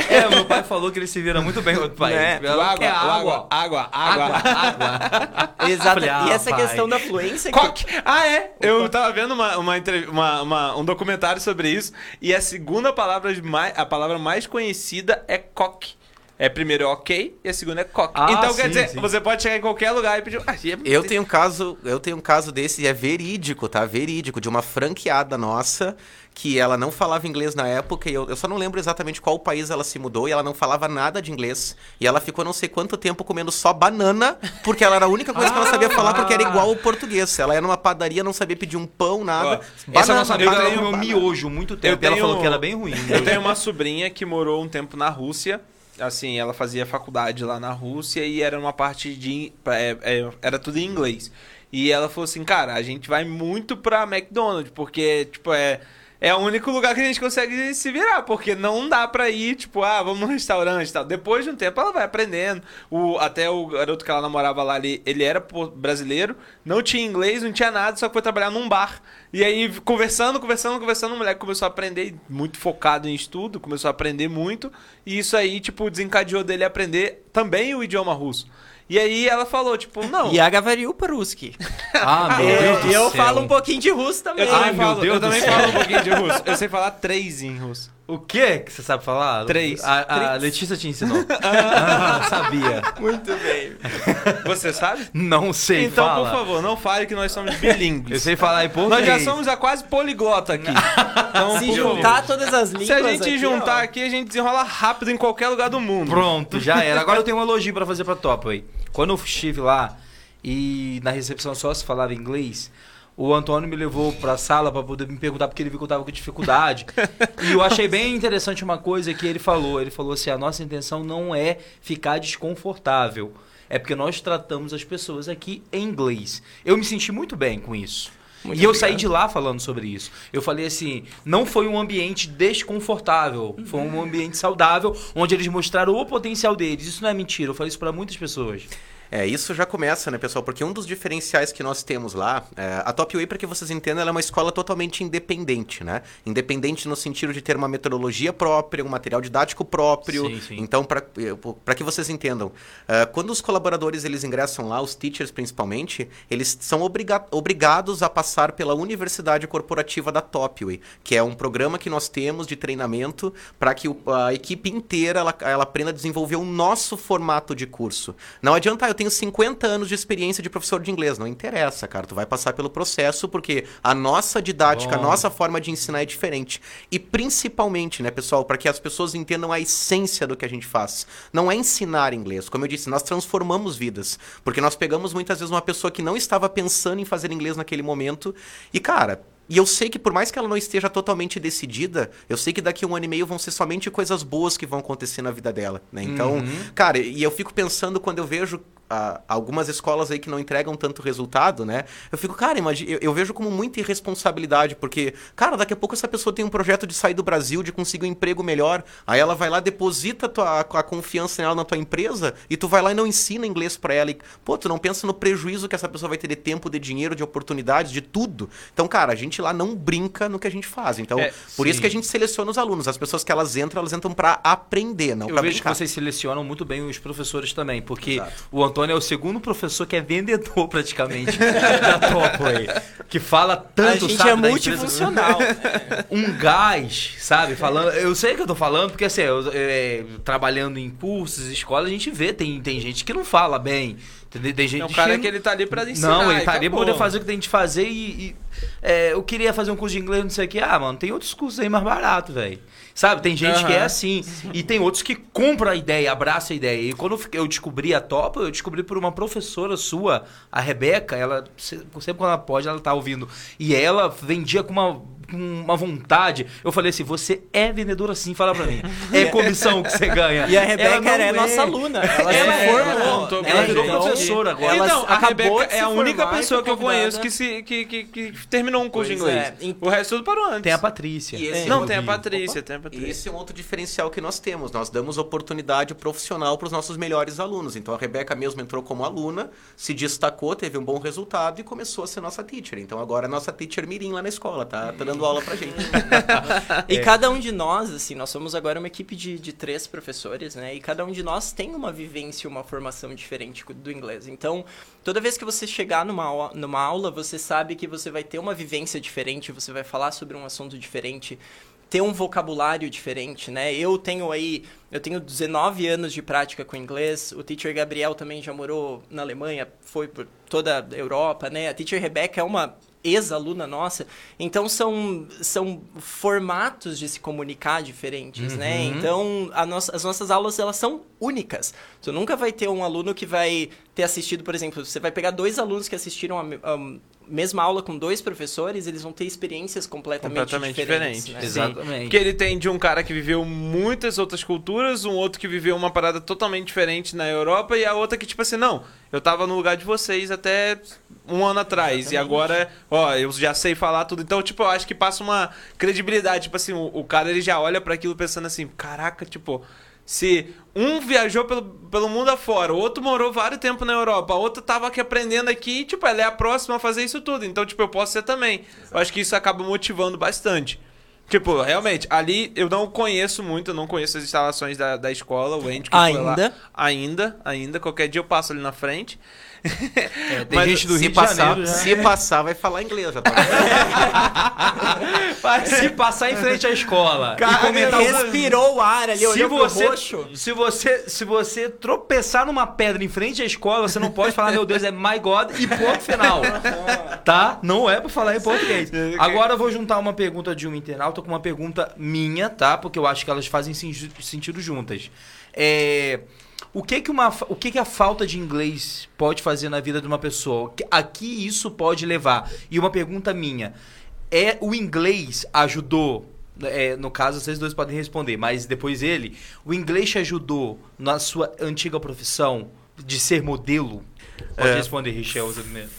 é, meu pai falou que ele se vira muito bem com o pai. Né? Ele falou, Água, "Quer água, água, água, água, água. Exato. Falei, ah, e essa pai. questão da fluência que. Ah, é? Eu tava vendo uma, uma, uma- uma- um documentário sobre isso e a segunda palavra mais, a palavra mais conhecida é coque. É primeiro é ok e a segunda é coque. Ah, então sim, quer dizer, sim. você pode chegar em qualquer lugar e pedir. Ah, é- Eu tenho um caso, eu tenho um caso desse, e é verídico, tá? Verídico, de uma franqueada nossa, que ela não falava inglês na época, e eu, eu só não lembro exatamente qual país ela se mudou, e ela não falava nada de inglês. E ela ficou não sei quanto tempo comendo só banana, porque ela era a única coisa que ela sabia falar, porque era igual ao português. Ela ia numa padaria, não sabia pedir um pão, nada. Ó, Essa nossa amiga eu ela tenho- comeu miojo muito tempo. Eu e ela tenho- falou que era bem ruim. Eu tenho uma sobrinha que morou um tempo na Rússia. Assim, ela fazia faculdade lá na Rússia e era uma parte de. é, é, era tudo em inglês. E ela falou assim, cara, a gente vai muito pra McDonald's, porque, tipo, é. É o único lugar que a gente consegue se virar, porque não dá pra ir, tipo, ah, vamos no restaurante e tal. Depois de um tempo ela vai aprendendo. O, até o garoto que ela namorava lá, ele, ele era brasileiro, não tinha inglês, não tinha nada, só que foi trabalhar num bar. E aí, conversando, conversando, conversando, o moleque começou a aprender, muito focado em estudo, começou a aprender muito. E isso aí, tipo, desencadeou dele aprender também o idioma russo. E aí ela falou, tipo, não. E a Gavariu Paruski. Ah, meu É, Deus do e eu céu. falo um pouquinho de russo também. Eu também, Ai, meu falo, Deus eu do também céu. falo um pouquinho de russo. Eu sei falar três em russo. O que que você sabe falar? Três. A, a Letícia te ensinou. ah, sabia. Muito bem. Você sabe? Não sei então, falar. por favor, não fale que nós somos Eu bilíngues. sei falar em Nós português. já somos a quase poliglota aqui. Então, Se juntar todas as línguas Se a gente aqui, juntar ó. aqui, a gente desenrola rápido em qualquer lugar do mundo. Pronto, já era. Agora eu tenho um elogio pra fazer pra Topway. Quando eu estive lá e na recepção só se falava inglês, o Antônio me levou pra sala pra poder me perguntar porque ele viu que eu tava com dificuldade. e eu achei bem interessante uma coisa que ele falou. Ele falou assim: a nossa intenção não é ficar desconfortável. É porque nós tratamos as pessoas aqui em inglês. Eu me senti muito bem com isso. Muito e eu obrigado. saí de lá falando sobre isso. Eu falei assim: não foi um ambiente desconfortável, foi um ambiente saudável, onde eles mostraram o potencial deles. Isso não é mentira, eu falei isso pra muitas pessoas. É, isso já começa, né, pessoal? Porque um dos diferenciais que nós temos lá, é, a Top Way, para que vocês entendam, ela é uma escola totalmente independente, né? Independente no sentido de ter uma metodologia própria, um material didático próprio. Sim, sim. Então, para que vocês entendam, é, quando os colaboradores eles ingressam lá, os teachers principalmente, eles são obriga obrigados a passar pela Universidade Corporativa da Topway, que é um programa que nós temos de treinamento para que a equipe inteira ela, ela aprenda a desenvolver o nosso formato de curso. Não adianta, ah, eu tenho 50 anos de experiência de professor de inglês. Não interessa, cara. Tu vai passar pelo processo porque a nossa didática, a Bom. nossa forma de ensinar é diferente. E principalmente, né, pessoal, para que as pessoas entendam a essência do que a gente faz. Não é ensinar inglês. Como eu disse, nós transformamos vidas. Porque nós pegamos muitas vezes uma pessoa que não estava pensando em fazer inglês naquele momento. E, cara, e eu sei que por mais que ela não esteja totalmente decidida, eu sei que daqui a um ano e meio vão ser somente coisas boas que vão acontecer na vida dela, né? Então, cara, e eu fico pensando quando eu vejo ah, algumas escolas aí que não entregam tanto resultado, né? Eu fico, cara, imagina, eu, eu vejo como muita irresponsabilidade, porque, cara, daqui a pouco essa pessoa tem um projeto de sair do Brasil, de conseguir um emprego melhor, aí ela vai lá, deposita a, tua, a confiança nela na tua empresa, e tu vai lá e não ensina inglês pra ela. E, pô, tu não pensa no prejuízo que essa pessoa vai ter de tempo, de dinheiro, de oportunidades, de tudo. Então, cara, a gente lá não brinca no que a gente faz. Então, É, por isso sim. que a gente seleciona os alunos. As pessoas que elas entram, elas entram pra aprender, não Eu pra vejo brincar. que vocês selecionam muito bem os professores também, porque Exato. o Antônio é o segundo professor que é vendedor praticamente da Topway, que fala tanto, a gente sabe, é da empresa- multifuncional. um gás, sabe? Falando. Eu sei que eu tô falando, porque assim, eu, é, trabalhando em cursos, escolas, a gente vê, tem, tem gente que não fala bem. Tem, tem gente É um cara que ele tá ali pra ensinar. Não, ele tá ali pra acabou. poder fazer o que tem de fazer e. e, é, eu queria fazer um curso de inglês, não sei o que. Ah, mano, tem outros cursos aí mais baratos, velho. Sabe? Tem gente que é assim. E tem outros que compram a ideia, abraçam a ideia. E quando eu descobri a Topa, eu descobri por uma professora sua, a Rebeca. Ela, se- sempre quando ela pode, ela tá ouvindo. E ela vendia com uma. Com uma vontade. Eu falei assim: você é vendedora sim, fala pra mim. É comissão que você ganha. E a Rebeca é, nossa aluna. Ela, Ela é, formou. ela virou professora agora. Então, a Rebeca é a única e pessoa que eu conheço que, se, que, que, que terminou um curso de Pois inglês. é. O resto tudo parou antes. Tem a Patrícia. E Não, é tem a Patrícia, tem a E Patrícia. esse é um outro diferencial que nós temos. Nós damos oportunidade profissional para os nossos melhores alunos. Então a Rebeca mesmo entrou como aluna, se destacou, teve um bom resultado e começou a ser nossa teacher. Então agora é nossa teacher mirim lá na escola, tá, tá dando aula pra gente. E cada um de nós, assim, nós somos agora uma equipe de, de três professores, né? E cada um de nós tem uma vivência, uma formação diferente do inglês. Então, toda vez que você chegar numa, numa aula, você sabe que você vai ter uma vivência diferente, você vai falar sobre um assunto diferente, ter um vocabulário diferente, né? Eu tenho aí, eu tenho 19 anos de prática com inglês. O teacher Gabriel também já morou na Alemanha, foi por toda a Europa, né? A teacher Rebecca é uma ex-aluna nossa. Então são, são formatos de se comunicar diferentes, né? Então a nossa, as nossas aulas elas são únicas. Você nunca vai ter um aluno que vai ter assistido, por exemplo, você vai pegar dois alunos que assistiram a, a mesma aula com dois professores, eles vão ter experiências completamente, Completamente diferentes. diferente. né? Exatamente. Porque ele tem de um cara que viveu muitas outras culturas, um outro que viveu uma parada totalmente diferente na Europa e a outra que, tipo assim, não, eu tava no lugar de vocês até um ano atrás e agora, ó, eu já sei falar tudo. Então, tipo, eu acho que passa uma credibilidade. Tipo assim, o, o cara ele já olha para aquilo pensando assim, caraca, tipo. Se um viajou pelo, pelo mundo afora, o outro morou vários tempo na Europa, a outra tava aqui aprendendo aqui, tipo, ela é a próxima a fazer isso tudo. Então, tipo, eu posso ser também. Eu acho que isso acaba motivando bastante. Tipo, realmente, ali eu não conheço muito, eu não conheço as instalações da, da escola, o Andy que foi lá. Ainda? Ainda, ainda. Qualquer dia eu passo ali na frente. É, tem Mas gente do se Rio de passar, Janeiro já. se passar, vai falar inglês. Já tá Se passar em frente à escola Cara, e comentar Respirou o ar ali, se você, roxo. se você se você tropeçar numa pedra em frente à escola, você não pode falar meu Deus é my God e ponto final. tá? Não é pra falar em português. Agora eu vou juntar uma pergunta de um internauta com uma pergunta minha, tá? Porque eu acho que elas fazem sen- sentido juntas. É o que que, uma, o que que a falta de inglês pode fazer na vida de uma pessoa? A que isso pode levar? E uma pergunta minha. É o inglês ajudou é, no caso, vocês dois podem responder, mas depois ele, o inglês te ajudou na sua antiga profissão de ser modelo? Pode É. responder, Richel.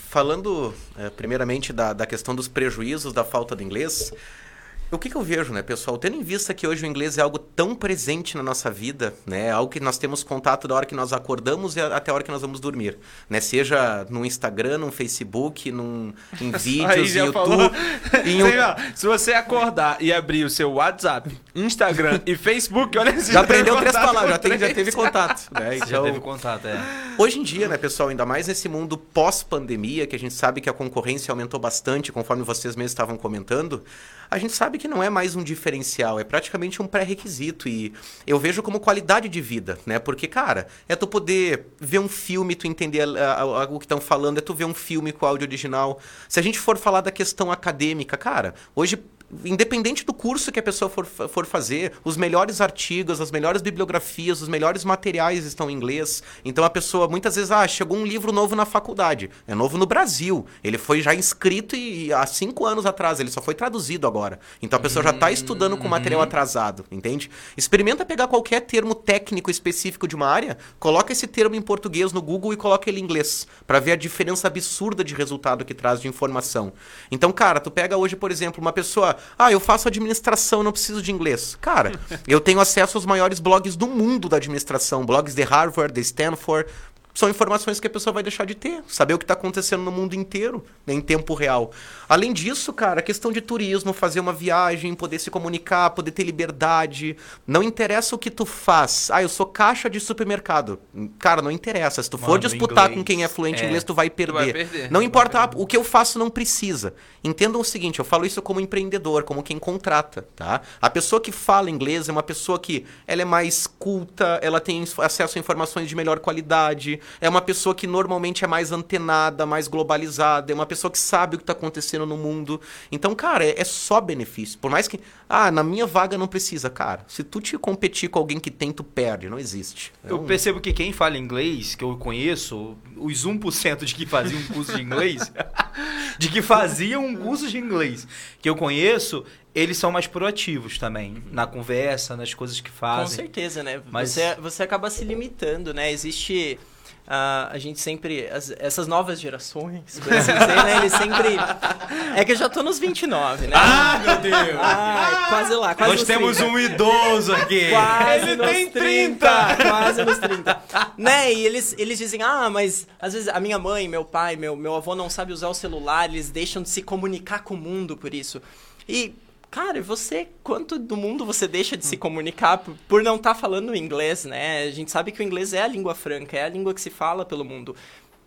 Falando, eh, primeiramente, da, da questão dos prejuízos da falta de inglês, o que, que eu vejo, né, pessoal? Tendo em vista que hoje o inglês é algo tão presente na nossa vida, né? Algo que nós temos contato da hora que nós acordamos e até a hora que nós vamos dormir, né? Seja no Instagram, no Facebook, num, em vídeos, já em falou. YouTube. em um- se você acordar e abrir o seu WhatsApp, Instagram e Facebook, olha você Já teve aprendeu três palavras, já, tem- já teve contato. Né? Você já Então, teve contato, é. Hoje em dia, né, pessoal, ainda mais nesse mundo pós-pandemia, que a gente sabe que a concorrência aumentou bastante, conforme vocês mesmos estavam comentando, a gente sabe que não é mais um diferencial, é praticamente um pré-requisito. E eu vejo como qualidade de vida, né? Porque, cara, é tu poder ver um filme, tu entender a- a- a- o que estão falando, é tu ver um filme com áudio original. Se a gente for falar da questão acadêmica, cara, hoje independente do curso que a pessoa for, for fazer, os melhores artigos, as melhores bibliografias, os melhores materiais estão em inglês. Então a pessoa muitas vezes, ah, chegou um livro novo na faculdade. É novo no Brasil. Ele foi já inscrito e, e há cinco anos atrás, ele só foi traduzido agora. Então a pessoa já está estudando com material atrasado, entende? Experimenta pegar qualquer termo técnico específico de uma área, coloca esse termo em português no Google e coloca ele em inglês, para ver a diferença absurda de resultado que traz de informação. Então, cara, tu pega hoje, por exemplo, uma pessoa, ah, eu faço administração, não preciso de inglês. Cara, eu tenho acesso aos maiores blogs do mundo da administração, blogs de Harvard, de Stanford, são informações que a pessoa vai deixar de ter, saber o que está acontecendo no mundo inteiro, né, em tempo real. Além disso, cara, a questão de turismo, fazer uma viagem, poder se comunicar, poder ter liberdade. Não interessa o que tu faz. Ah, eu sou caixa de supermercado. Cara, não interessa. Se tu for Mano, disputar inglês, com quem é fluente em é. inglês, tu vai perder. vai perder, Não tu importa, ah, o que eu faço não precisa. Entendam o seguinte, eu falo isso como empreendedor, como quem contrata, tá? A pessoa que fala inglês é uma pessoa que ela é mais culta, ela tem acesso a informações de melhor qualidade, é uma pessoa que normalmente é mais antenada, mais globalizada, é uma pessoa que sabe o que está acontecendo no mundo. Então, cara, é, é só benefício. Por mais que, ah, na minha vaga não precisa, cara. Se tu te competir com alguém que tem, tu perde, não existe. É Eu um- percebo que quem fala inglês, que eu conheço, os 1% de que faziam um curso de inglês, de que faziam um curso de inglês que eu conheço, eles são mais proativos também, na conversa, nas coisas que Com fazem. certeza, né? Mas- Você, você acaba se limitando, né? Existe. Ah, a gente sempre. as- essas novas gerações, por assim dizer, né? Eles sempre. É que eu já tô nos 29, né? Ah, meu Deus! Ai, quase lá, quase Nós temos 30. um idoso aqui. Quase Ele tem 30. Quase nos 30. né? E eles, eles dizem, ah, mas às vezes a minha mãe, meu pai, meu, meu avô não sabe usar o celular, eles deixam de se comunicar com o mundo por isso. E, cara, você, quanto do mundo você deixa de se comunicar por, por não estar falando inglês, né? A gente sabe que o inglês é a língua franca, é a língua que se fala pelo mundo.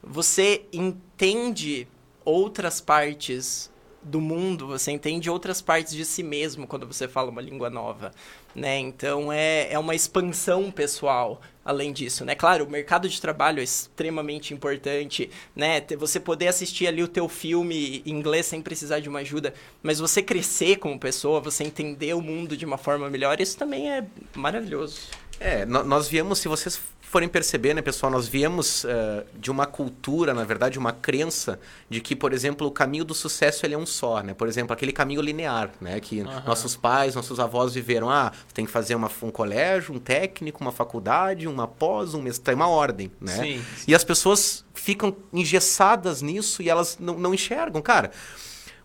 Você entende outras partes do mundo, você entende outras partes de si mesmo quando você fala uma língua nova, né? Então é, é uma expansão pessoal além disso, né? Claro, o mercado de trabalho é extremamente importante, né? Você poder assistir ali o teu filme em inglês sem precisar de uma ajuda, mas você crescer como pessoa, você entender o mundo de uma forma melhor, isso também é maravilhoso. É, nós viemos, se vocês forem perceber, né, pessoal, nós viemos eh, de uma cultura, na verdade, uma crença de que, por exemplo, o caminho do sucesso ele é um só, né? Por exemplo, aquele caminho linear, né? Que nossos pais, nossos avós viveram. Ah, tem que fazer uma, um colégio, um técnico, uma faculdade, uma pós, um mestrado, uma ordem, né? Sim, E as pessoas ficam engessadas nisso e elas não, não enxergam. Cara,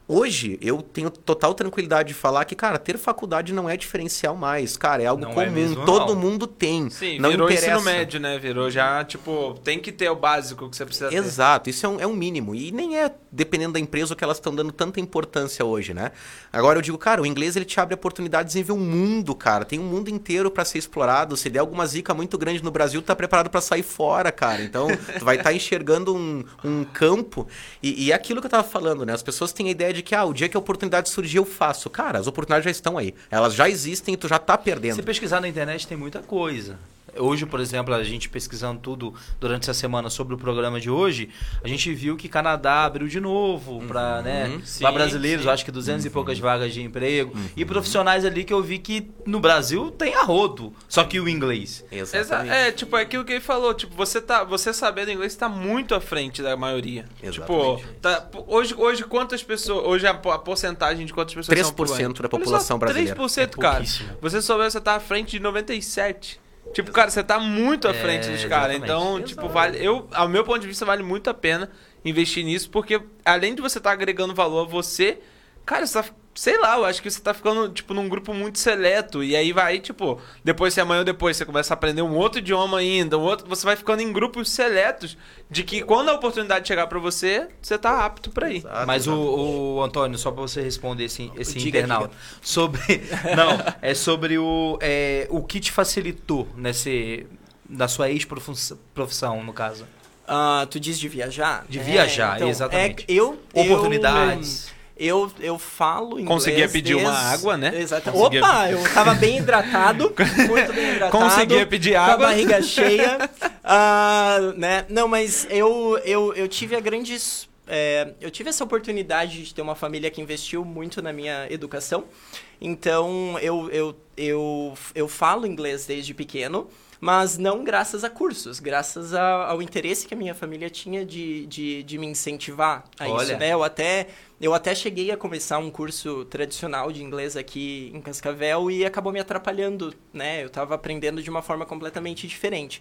hoje eu tenho total tranquilidade de falar que, cara, ter faculdade não é diferencial mais. Cara, é algo Não é comum. mesmo, Todo não. mundo tem. Sim, não virou interessa. ensino médio, né? Virou já, tipo, tem que ter o básico que você precisa ter. Exato, isso é um, é um mínimo. E nem é, dependendo da empresa, o que elas estão dando tanta importância hoje, né? Agora eu digo, cara, o inglês ele te abre oportunidades em ver o mundo, cara. Tem um mundo inteiro para ser explorado. Se der alguma zica muito grande no Brasil, tu tá preparado para sair fora, cara. Então, tu vai estar enxergando um, um campo. E, e é aquilo que eu tava falando, né? As pessoas têm a ideia de que, ah, o dia que a oportunidade surgir, eu faço. Cara, as oportunidades já estão aí. Elas já existem e tu já tá perdendo. Se pesquisar na internet tem muita coisa. Hoje, por exemplo, a gente pesquisando tudo durante essa semana sobre o programa de hoje, a gente viu que Canadá abriu de novo para né, Sim, brasileiros, sim. acho que 200 e poucas vagas de emprego. E profissionais ali que eu vi que no Brasil tem a rodo, só que o inglês. Exa Exatamente. é, tipo, é aquilo que ele falou, tipo, você tá, você sabendo inglês tá muito à frente da maioria. Exatamente. Tipo, tá, hoje, hoje quantas pessoas, hoje a, a porcentagem de quantas pessoas são 3% fluentes? da população brasileira. 3%, É cara. Você souber, você tá à frente de 97. Tipo, cara, você tá muito à É, frente dos caras. Então, tipo, vale, eu, ao meu ponto de vista, vale muito a pena investir nisso, porque além de você estar agregando valor a você, cara, você tá, sei lá, eu acho que você tá ficando, tipo, num grupo muito seleto. E aí vai, tipo, depois, se amanhã ou depois você começa a aprender um outro idioma ainda, um outro, você vai ficando em grupos seletos de que quando a oportunidade chegar pra você, você tá apto pra ir. Exato, Mas o, exato. o Antônio, só para você responder esse, esse Diga, internauta, sobre não é sobre o é, o que te facilitou nesse na sua ex-profissão, no caso. Ah, tu diz de viajar? De É, viajar, então, exatamente. é, eu, Oportunidades. Eu, eu falo inglês. Conseguia pedir uma água, né? Exato. Conseguia- Opa, eu tava bem hidratado, muito bem hidratado. Conseguia pedir Com a água. barriga cheia. Ah, né? Não, mas eu, eu, eu tive a grandes... é, eu tive essa oportunidade de ter uma família que investiu muito na minha educação. Então, eu, eu, eu, eu falo inglês desde pequeno, mas não graças a cursos, graças a- ao interesse que a minha família tinha de, de, de me incentivar a Olha. isso, né? Eu até, eu até cheguei a começar um curso tradicional de inglês aqui em Cascavel e acabou me atrapalhando, né? Eu estava aprendendo de uma forma completamente diferente.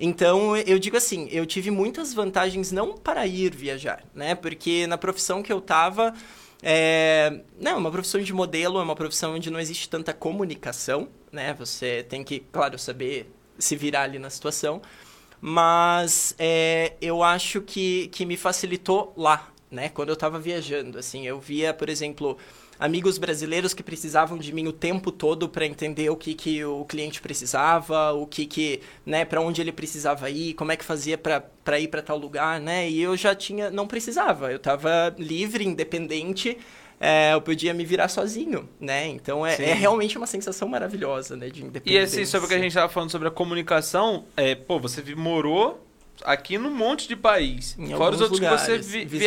Então, eu digo assim, eu tive muitas vantagens não para ir viajar, né? Porque na profissão que eu tava, é... não, uma profissão de modelo é uma profissão onde não existe tanta comunicação, né? Você tem que, claro, saber se virar ali na situação. Mas é, eu acho que, que me facilitou lá, né? Quando eu tava viajando, assim, eu via, por exemplo, amigos brasileiros que precisavam de mim o tempo todo para entender o que, que o cliente precisava, o que que, né, para onde ele precisava ir, como é que fazia para ir para tal lugar, né? E eu já tinha, não precisava, eu tava livre, independente, é, eu podia me virar sozinho, né? Então é, é realmente uma sensação maravilhosa, né, de E independência. assim, sobre o que a gente tava falando sobre a comunicação, é, pô, você morou aqui num monte de país. Em fora os outros que você lugares. vi- Visitou.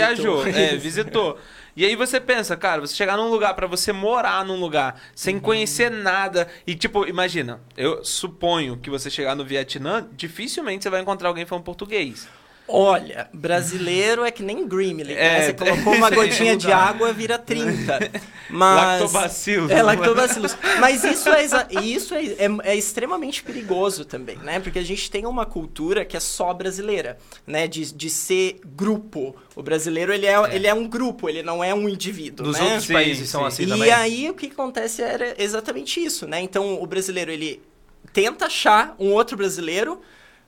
viajou, é, visitou. E aí você pensa, cara, você chegar num lugar pra você morar num lugar Uhum. sem conhecer nada e tipo, imagina, eu suponho que você chegar no Vietnã, dificilmente você vai encontrar alguém falando português. Olha, brasileiro é que nem Grimley, É, né? Você colocou uma é, gotinha de água, vira 30. Mas... Lactobacilos. É, lactobacilos. Mas isso, é, isso é, é, é extremamente perigoso também, né? Porque a gente tem uma cultura que é só brasileira, né? De, de ser grupo. O brasileiro, ele é, ele é um grupo, ele não é um indivíduo, Dos né? outros Sim, países são sim. assim e também. aí o que acontece era exatamente isso, né? Então o brasileiro ele tenta achar um outro brasileiro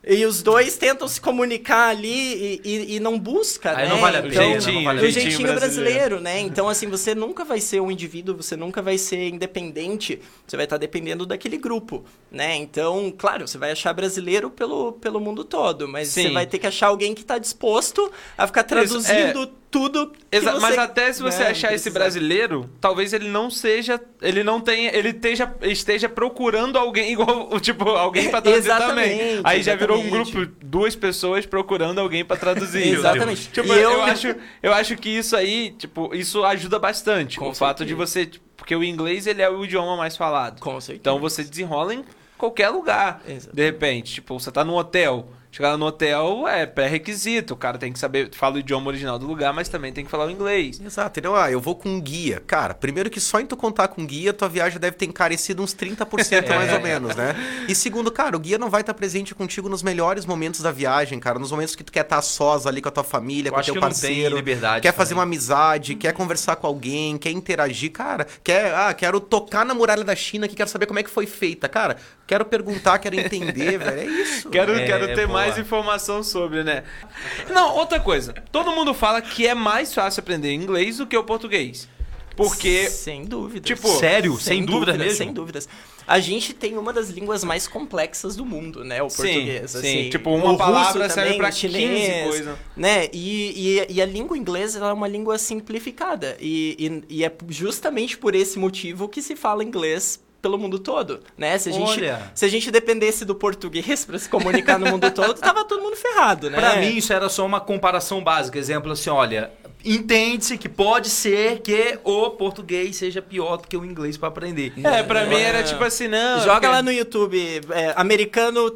e os dois tentam se comunicar ali e, e- e não busca, Aí né? não vale a então, pena, Jeitinho, não vale pena. jeitinho jeitinho brasileiro. brasileiro. né? Então, assim, você nunca vai ser um indivíduo, você nunca vai ser independente, você vai estar dependendo daquele grupo, né? Então, claro, você vai achar brasileiro pelo, pelo mundo todo, mas Sim. você vai ter que achar alguém que está disposto a ficar traduzindo tudo você, mas até se você né, achar esse brasileiro, talvez ele não seja, ele não tenha, ele esteja, esteja procurando alguém igual, tipo, alguém pra traduzir também. Exatamente, Aí já virou um grupo, duas pessoas procurando alguém pra traduzir. Exatamente. Tipo, eu... eu- acho, eu acho que isso aí, tipo, isso ajuda bastante. Com o fato de você, tipo, porque o inglês ele é o idioma mais falado. Com certeza. Então você desenrola em qualquer lugar. Exatamente. De repente, tipo, você tá num hotel. Chegar no hotel é pré-requisito. O cara tem que saber, fala o idioma original do lugar, mas também tem que falar o inglês. Exato, entendeu? Ah, eu vou com um guia. Cara, primeiro que só em tu contar com guia, tua viagem deve ter encarecido uns 30% mais ou menos, né? E segundo, cara, o guia não vai estar presente contigo nos melhores momentos da viagem, cara. Nos momentos que tu quer estar sós ali com a tua família, Eu com teu que não tem parceiro. liberdade Quer fazer também. uma amizade, quer conversar com alguém, quer interagir. Cara, quer, ah, quero tocar na muralha da China que quero saber como é que foi feita. Cara, quero perguntar, quero entender, velho. É isso. Quero, É, quero ter boa. mais informação sobre, né? Não, outra coisa. Todo mundo fala que é mais fácil aprender inglês do que o português. Porque. Sem dúvida. Tipo, Sério? Sem dúvida mesmo? Sem dúvidas. A gente tem uma das línguas mais complexas do mundo, né? O Sim, português. sim. assim. Tipo, uma O palavra serve chinês, 15 coisas. Né? E, e, e a língua inglesa é uma língua simplificada. E, e, e é justamente por esse motivo que se fala inglês pelo mundo todo, né? Se a gente, Olha. se a gente dependesse do português para se comunicar no mundo todo, tava todo mundo ferrado, né? Pra mim, isso era só uma comparação básica. Exemplo assim, olha, entende-se que pode ser que o português seja pior do que o inglês pra aprender. É, pra mim É. era tipo assim, não. Joga porque- lá no YouTube, é, americano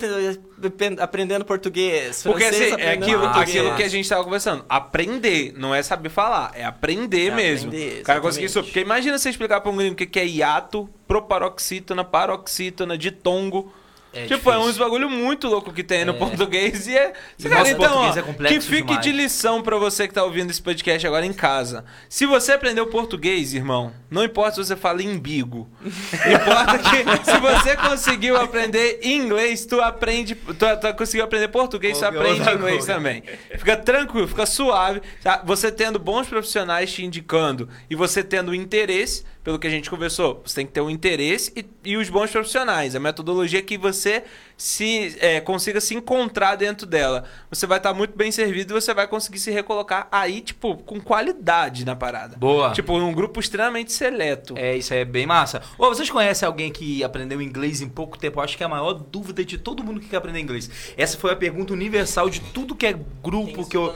aprendendo português, Porque assim, é aquilo, aquilo que a gente tava conversando. Aprender, não é saber falar, é aprender É mesmo. aprender, o cara conseguir isso. Porque imagina você explicar pra um gringo o que que é hiato, proparoxítona, paroxítona, ditongo. É tipo, é difícil. uns bagulho muito louco que tem no É. português e é. E cara, então, português ó, é complexo que fique demais. de lição pra você que tá ouvindo esse podcast agora em casa. Se você aprendeu português, irmão, não importa se você fala embigo. Importa que se você conseguiu aprender inglês, tu aprende. Tu, tu conseguiu aprender português, tu aprende inglês coisa. também. Fica tranquilo, fica suave. tá? Você tendo bons profissionais te indicando e você tendo interesse, pelo que a gente conversou, você tem que ter o interesse e, e os bons profissionais. A metodologia que você se é, consiga se encontrar dentro dela. Você vai estar muito bem servido e você vai conseguir se recolocar aí, tipo, com qualidade na parada. Boa. Tipo, num grupo extremamente seleto. É, isso aí é bem massa. Ô, vocês conhecem alguém que aprendeu inglês em pouco tempo? Eu acho que é a maior dúvida de todo mundo que quer aprender inglês. Essa foi a pergunta universal de tudo que é grupo que eu.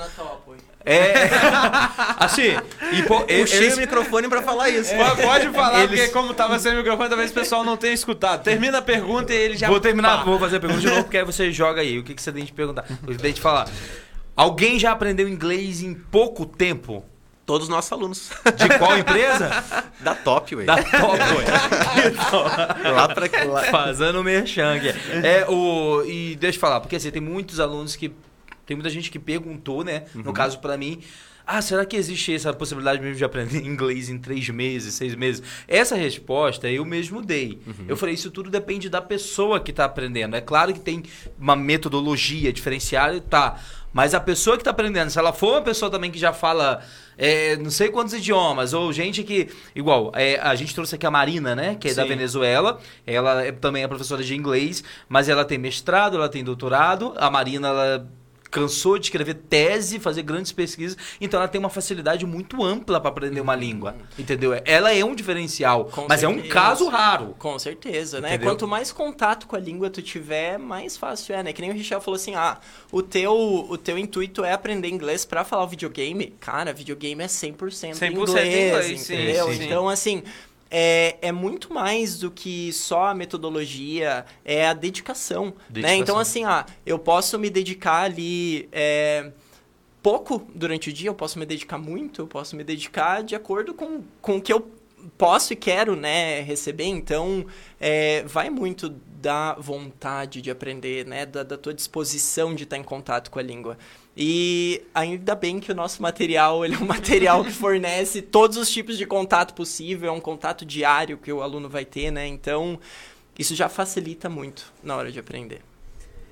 É. assim, e pô, Puxei eles- o microfone pra falar isso. Pode- Pode falar, Eles- porque como tava sem microfone, talvez o pessoal não tenha escutado. Termina a pergunta e ele já. Vou terminar, Pá. vou fazer a pergunta de novo, porque aí você joga aí. O que, que você tem de perguntar? O que tem de falar? Alguém já aprendeu inglês em pouco tempo? Todos os nossos alunos. De qual empresa? Da top, ué. Da Top, Lá pra lá. Fazendo merchan aqui. É, o, e deixa eu falar, porque assim, tem muitos alunos que. Tem muita gente que perguntou, né? No caso, pra mim. Ah, será que existe essa possibilidade mesmo de aprender inglês em três meses, seis meses? Essa resposta eu mesmo dei. Eu falei, isso tudo depende da pessoa que está aprendendo. É claro que tem uma metodologia diferenciada, tá. Mas a pessoa que está aprendendo, se ela for uma pessoa também que já fala é, não sei quantos idiomas, ou gente que. Igual, é, a gente trouxe aqui a Marina, né? Que é da Sim. Venezuela. Ela é- também é professora de inglês, mas ela tem mestrado, ela tem doutorado. A Marina, ela cansou de escrever tese, fazer grandes pesquisas, então ela tem uma facilidade muito ampla para aprender uma língua, entendeu? Ela é um diferencial, Com mas é um certeza. caso raro. Com certeza, né? Entendeu? Quanto mais contato com a língua tu tiver, mais fácil é, né? Que nem o Richel falou assim, ah, o teu, o teu intuito é aprender inglês pra falar o videogame. Cara, videogame é 100%, 100% inglês, inglês, sim, entendeu? sim. Então, assim, é, é muito mais do que só a metodologia, é a dedicação, né? Dedicação. Então, assim, ah, eu posso me dedicar ali... é, pouco durante o dia, eu posso me dedicar muito, eu posso me dedicar de acordo com, com o que eu posso e quero, né, receber. Então, é, vai muito da vontade de aprender, né, da, da tua disposição de estar em contato com a língua. E ainda bem que o nosso material, ele é um material que fornece todos os tipos de contato possível, é um contato diário que o aluno vai ter, né? Então, isso já facilita muito na hora de aprender.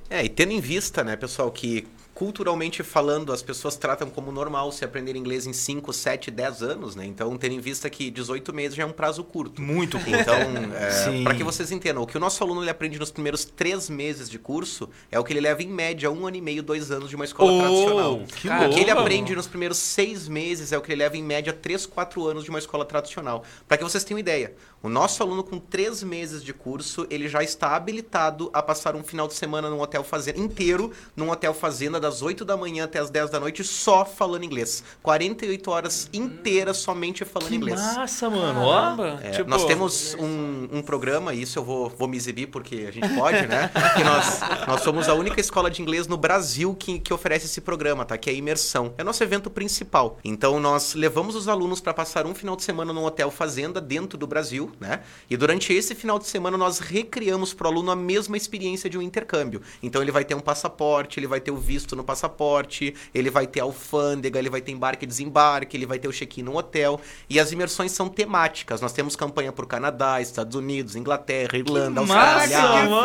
É, e tendo em vista, né, pessoal, que culturalmente falando, as pessoas tratam como normal se aprender inglês em 5, 7, 10 anos, né? Então, tendo em vista que 18 meses já é um prazo curto. Muito curto. Então, é, para que vocês entendam, o que o nosso aluno ele aprende nos primeiros três meses de curso é o que ele leva em média um ano e meio, dois anos de uma escola Oh, tradicional. que o que ele aprende nos primeiros seis meses é o que ele leva em média três, quatro anos de uma escola tradicional. Para que vocês tenham ideia, o nosso aluno com três meses de curso, ele já está habilitado a passar um final de semana num hotel fazenda inteiro, num hotel fazenda das 8 da manhã até as 10 da noite, só falando inglês. 48 horas inteiras somente falando Que inglês. massa, mano. Ó. É, Tipo, nós temos um, um programa, e isso eu vou, vou me exibir porque a gente pode, né? que nós, nós somos a única escola de inglês no Brasil que, que oferece esse programa, tá? Que é a imersão. É nosso evento principal. Então nós levamos os alunos para passar um final de semana num hotel fazenda dentro do Brasil, né? E durante esse final de semana nós recriamos para o aluno a mesma experiência de um intercâmbio. Então ele vai ter um passaporte, ele vai ter o visto no passaporte, ele vai ter alfândega, ele vai ter embarque e desembarque, ele vai ter o check-in no hotel. E as imersões são temáticas. Nós temos campanha por Canadá, Estados Unidos, Inglaterra, Irlanda, Austrália. Massa, África. mano.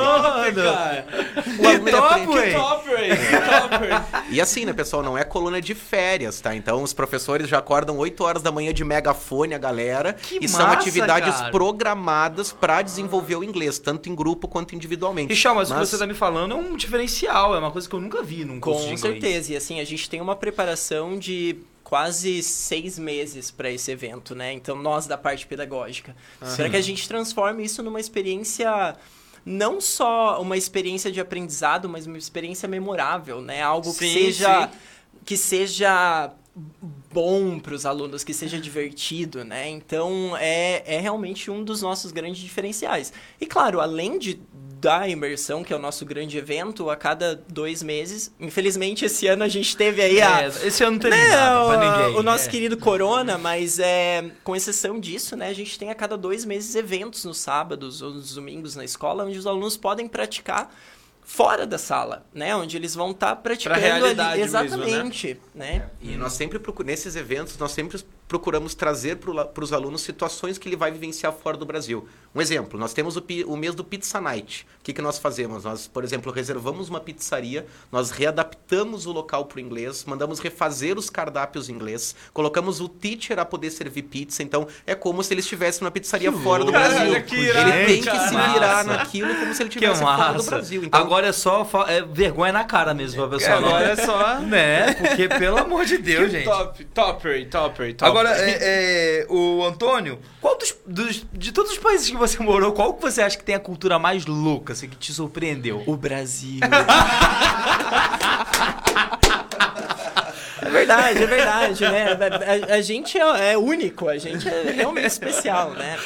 O aluno, ele top. Top, Ray, top, E assim, né, pessoal, não é coluna de férias, tá? Então os professores já acordam 8 horas da manhã de megafone a galera. Que e são massa, atividades cara. programadas para desenvolver o inglês, tanto em grupo quanto individualmente. Richard, mas, o que você tá me falando é um diferencial, é uma coisa que eu nunca vi num curso Com certeza. E assim, a gente tem uma preparação de quase seis meses para esse evento, né? Então, nós da parte pedagógica. Para que a gente transforme isso numa experiência. Não só uma experiência de aprendizado, mas uma experiência memorável, né? Algo que Sim, seja. sim. Que seja bom para os alunos, que seja divertido, né? Então é, é realmente um dos nossos grandes diferenciais. E claro, além de da imersão, que é o nosso grande evento, a cada dois meses, infelizmente esse ano a gente teve aí a, É, esse ano não teve né, nada pra o- ninguém. O nosso é. querido Corona, mas é, com exceção disso, né, a gente tem a cada dois meses eventos nos sábados ou nos domingos na escola, onde os alunos podem praticar fora da sala, né, onde eles vão estar praticando realidade ali, mesmo, né? exatamente, né? E nós sempre procuramos, nesses eventos, nós sempre procuramos trazer para os alunos situações que ele vai vivenciar fora do Brasil. Um exemplo, nós temos o, o mês do Pizza Night. O que, que nós fazemos? Nós, por exemplo, reservamos uma pizzaria, nós readaptamos o local para o inglês, mandamos refazer os cardápios em inglês, colocamos o teacher a poder servir pizza, então é como se ele estivesse numa pizzaria fora do louco. Brasil. Caralho, que irado, ele tem que se virar Massa. naquilo como se ele Que estivesse fora do. Brasil. Então, Agora é só é vergonha na cara mesmo pra pessoa. Agora né? é só. Né? Porque, pelo amor de Deus, gente. Top, top, Ray, top, Ray, top. Agora, é, é, o Antônio, qual dos, dos- de todos os países que você morou, qual que você acha que tem a cultura mais louca, assim, que te surpreendeu? O Brasil. É verdade, é verdade, né? A, a- a gente é, é único, a gente é realmente especial, né?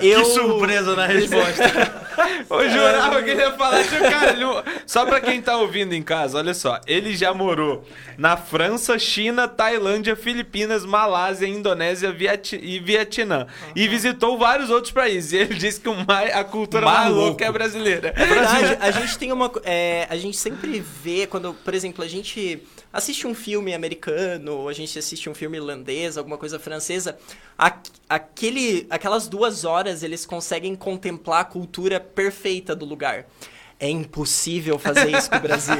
Eu... Que surpresa na resposta. Eu jurava que ele ia falar de cara. ele não- Só pra quem tá ouvindo em casa, olha só. Ele já morou na França, China, Tailândia, Filipinas, Malásia, Indonésia Vieti- e Vietnã. E visitou vários outros países. E ele disse que o mais, a cultura louca louco. é brasileira. É verdade, a gente tem uma. é, a gente sempre vê, quando, por exemplo, a gente assiste um filme americano, ou a gente assiste um filme irlandês, alguma coisa francesa, aquele, aquelas duas horas eles conseguem contemplar a cultura perfeita do lugar. É impossível fazer isso com o Brasil.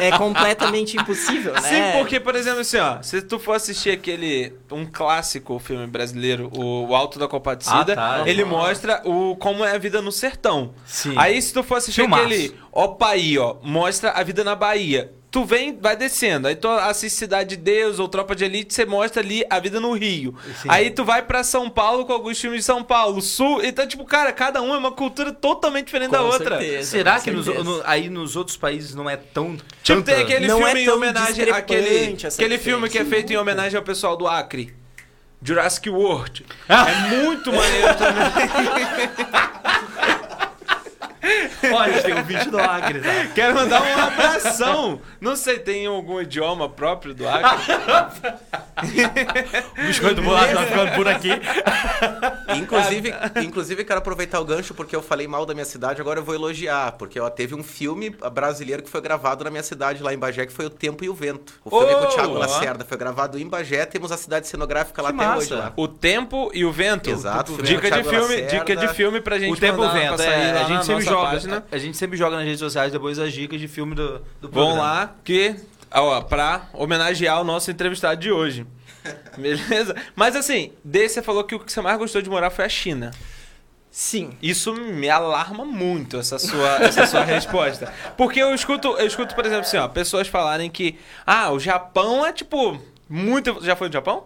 É completamente impossível, né? Sim, porque, por exemplo, assim, ó, se tu for assistir aquele, um clássico filme brasileiro, o, o Alto da Compadecida, Ah, tá. ele mostra o, como é a vida no sertão. Sim. Aí, se tu for assistir Filmaço. aquele Ó Paí, ó, mostra a vida na Bahia. Tu vem, vai descendo. Aí tu assiste Cidade de Deus ou Tropa de Elite, você mostra ali a vida no Rio. Sim. Aí tu vai pra São Paulo com alguns filmes de São Paulo, Sul. Então, tipo, cara, cada um é uma cultura totalmente diferente da Com outra. certeza, Será com que nos- no- aí nos outros países não é tão. Tipo, tanta- tem aquele Não filme é em tão homenagem àquele, aquele filme que é feito em homenagem ao pessoal do Acre. Jurassic World. É muito maneiro também. Olha, tem um vídeo do Acre, tá? Quero mandar um abração. Não sei, tem algum idioma próprio do Acre? O biscoito bolado tá ficando por aqui. Inclusive, inclusive, quero aproveitar o gancho porque eu falei mal da minha cidade, agora eu vou elogiar. Porque ó, teve um filme brasileiro que foi gravado na minha cidade, lá em Bagé, que foi O Tempo e o Vento. O filme Oh, com o Thiago ó. Lacerda foi gravado em Bagé, temos a cidade cenográfica lá Que até massa. hoje. Lá. O Tempo e o Vento. Exato, Dica de filme, Lacerda. dica de filme pra gente O tempo mandar vento, pra sair é, a gente sempre joga. página. A gente sempre joga nas redes sociais depois as dicas de filme do, do Vão lá que ó, pra homenagear o nosso entrevistado de hoje. Beleza? Mas assim, desse você falou que o que você mais gostou de morar foi a China. Sim. Isso me alarma muito, essa sua, essa sua resposta. Porque eu escuto, eu escuto, por exemplo, assim, ó, pessoas falarem que, ah, o Japão é tipo. Muito. Já foi no Japão?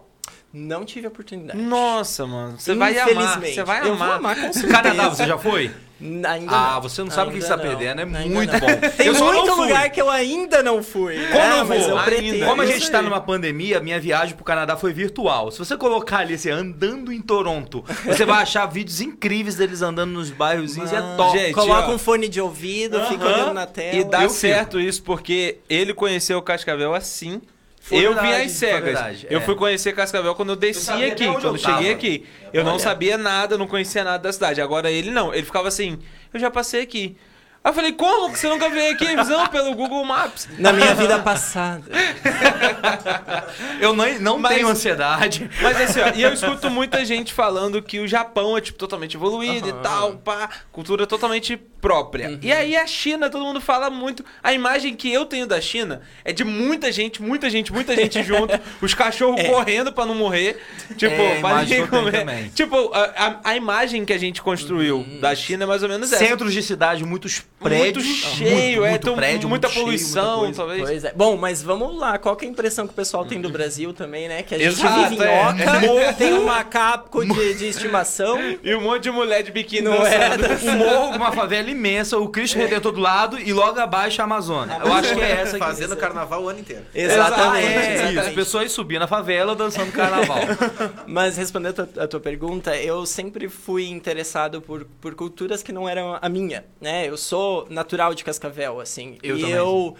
Não tive a oportunidade. Nossa, mano. Você vai amar. Infelizmente. Você vai Eu vou amar. amar com certeza. Canadá, você já foi? Ainda Ah, não. você não sabe o que você tá não. perdendo, é Ainda muito não. bom. Tem Eu muito lugar que eu ainda não fui. Como né? eu vou? eu. Como a gente tá aí. numa pandemia, minha viagem pro Canadá foi virtual. Se você colocar ali, assim, andando em Toronto, você vai achar vídeos incríveis deles andando nos bairrozinhos e é top. Gente, Coloca ó. um fone de ouvido, fica Aham. olhando na tela. E dá Eu certo isso porque ele conheceu o Cascavel assim. Foi eu verdade, vi às foi cegas. verdade, eu é. fui conhecer Cascavel quando eu desci aqui, quando eu cheguei aqui. Eu não sabia nada, não conhecia nada da cidade. Agora ele não, ele ficava assim, eu já passei aqui. Aí eu falei, como que você nunca veio aqui? Visão pelo Google Maps. Na minha vida passada. Eu não, não Mas- tenho ansiedade. Mas assim, ó, e eu escuto muita gente falando que o Japão é, tipo, totalmente evoluído e Aham. tal, pá, cultura totalmente própria. E aí a China, todo mundo fala muito. A imagem que eu tenho da China é de muita gente, muita gente, muita gente junto, os cachorros correndo pra não morrer. Tipo, É, a pra imagem ninguém comer. Tipo, a, a- a imagem que a gente construiu da China é mais ou menos essa. Centros de cidade, muitos prédios. muito cheio, muito, é, muito tão- prédio, muita muito cheio, muita poluição, talvez. Pois é. Bom, mas vamos lá. Qual que é a impressão que o pessoal tem do Brasil também, né? Que a gente Exato, vive em é. oca, tem um macaco de, de estimação. E um monte de mulher de biquíni Não é. Um morro com uma favela imensa, o Cristo Redentor do lado e logo abaixo a Amazônia. Eu acho que é essa que Fazendo carnaval o ano inteiro. Exatamente. É, exatamente. isso. Pessoas subindo na favela dançando carnaval. Mas respondendo a tua, a tua pergunta, eu sempre fui interessado por, por culturas que não eram a minha, né? Eu sou natural de Cascavel, assim. Eu e também. eu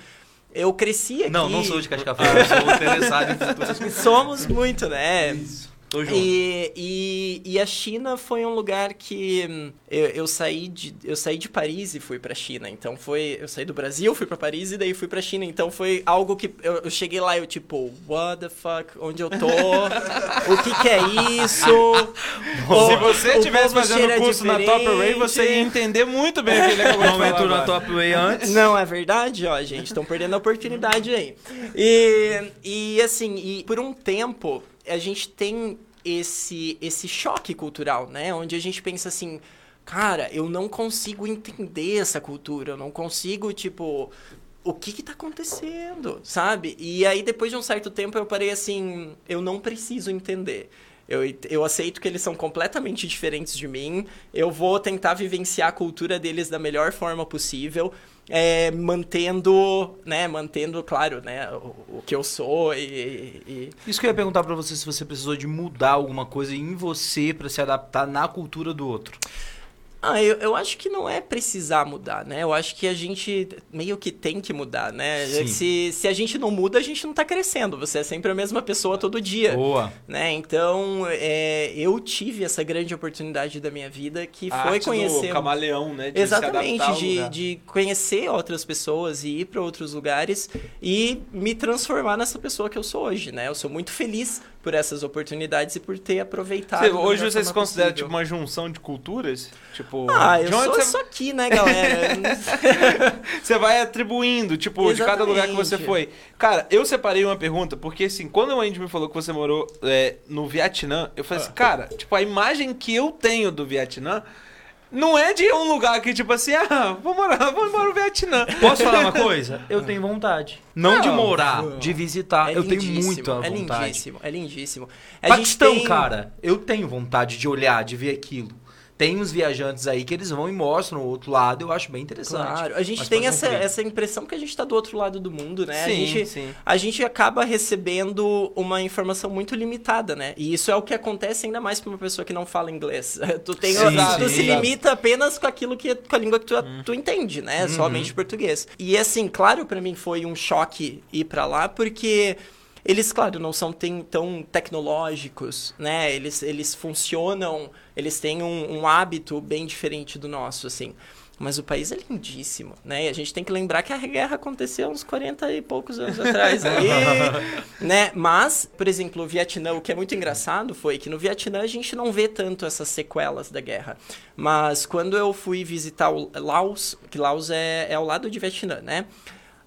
eu cresci aqui. Não, não sou de Cascavel, eu sou interessado em futuras Somos muito, né? Tô junto. E, e, e a China foi um lugar que hum, eu, eu saí de eu saí de Paris e fui pra China. Então foi eu saí do Brasil, fui pra Paris e daí fui pra China. Então foi algo que eu, eu cheguei lá e eu tipo, what the fuck, onde eu tô? o que que é isso? Se você estivesse fazendo curso na Top Array, você ia entender muito bem o que ele acabou Não entrou na. Top Way antes. Não é verdade, ó, gente. Estão perdendo a oportunidade aí. E, e assim, e por um tempo a gente tem esse, esse choque cultural, né? Onde a gente pensa assim, cara, eu não consigo entender essa cultura, eu não consigo, tipo. O que que tá acontecendo, sabe? E aí, depois de um certo tempo, eu parei assim, eu não preciso entender. Eu, eu aceito que eles são completamente diferentes de mim. Eu vou tentar vivenciar a cultura deles da melhor forma possível, é, mantendo, né, mantendo, claro, né, o, o que eu sou e, e- Isso que eu ia perguntar pra você se você precisou de mudar alguma coisa em você pra se adaptar na cultura do outro. Ah, eu, eu acho que não é precisar mudar, né? Eu acho que a gente meio que tem que mudar, né? Sim. Se, se a gente não muda, a gente não tá crescendo. Você é sempre a mesma pessoa todo dia. Boa. né? Então, é, eu tive essa grande oportunidade da minha vida que A foi arte conhecer do camaleão, né? de Exatamente, de, lugar. de conhecer outras pessoas e ir para outros lugares e me transformar nessa pessoa que eu sou hoje, né? Eu sou muito feliz por essas oportunidades e por ter aproveitado. Hoje melhor você se forma considera possível. tipo uma junção de culturas? Tipo, Ah, eu sou você, isso aqui, né, galera? você vai atribuindo, tipo, de cada lugar que você Exatamente. foi. Cara, eu separei uma pergunta, porque assim, quando o Andy me falou que você morou é, no Vietnã, eu falei Ah. assim, cara, tipo, a imagem que eu tenho do Vietnã não é de um lugar que, tipo assim, ah, vou morar, vou embora no Vietnã. Posso falar uma coisa? Eu tenho vontade. Não, de Não. morar, de visitar. É eu tenho muita É vontade. lindíssimo, é lindíssimo. A gente Paquistão, tem- cara, eu tenho vontade de olhar, de ver aquilo. Tem uns viajantes aí que eles vão e mostram o outro lado, eu acho bem interessante. Claro, a gente Mas tem essa, cumprir. essa impressão que a gente tá do outro lado do mundo, né? a, Sim, gente, sim. a gente acaba recebendo uma informação muito limitada, né? E isso é o que acontece ainda mais pra uma pessoa que não fala inglês. Tu, tem, Sim, tu se limita apenas com aquilo que com a língua que tu, tu entende, né? Uhum. Somente português. E assim, claro, pra mim foi um choque ir pra lá, porque eles, claro, não são tão tecnológicos, né? Eles, eles funcionam, eles têm um, um hábito bem diferente do nosso, assim. Mas o país é lindíssimo, né? E a gente tem que lembrar que a guerra aconteceu uns 40 e poucos anos atrás. né? Mas, por exemplo, o Vietnã, o que é muito engraçado foi que no Vietnã a gente não vê tanto essas sequelas da guerra. Mas quando eu fui visitar o Laos, que Laos é, é ao lado de Vietnã, né?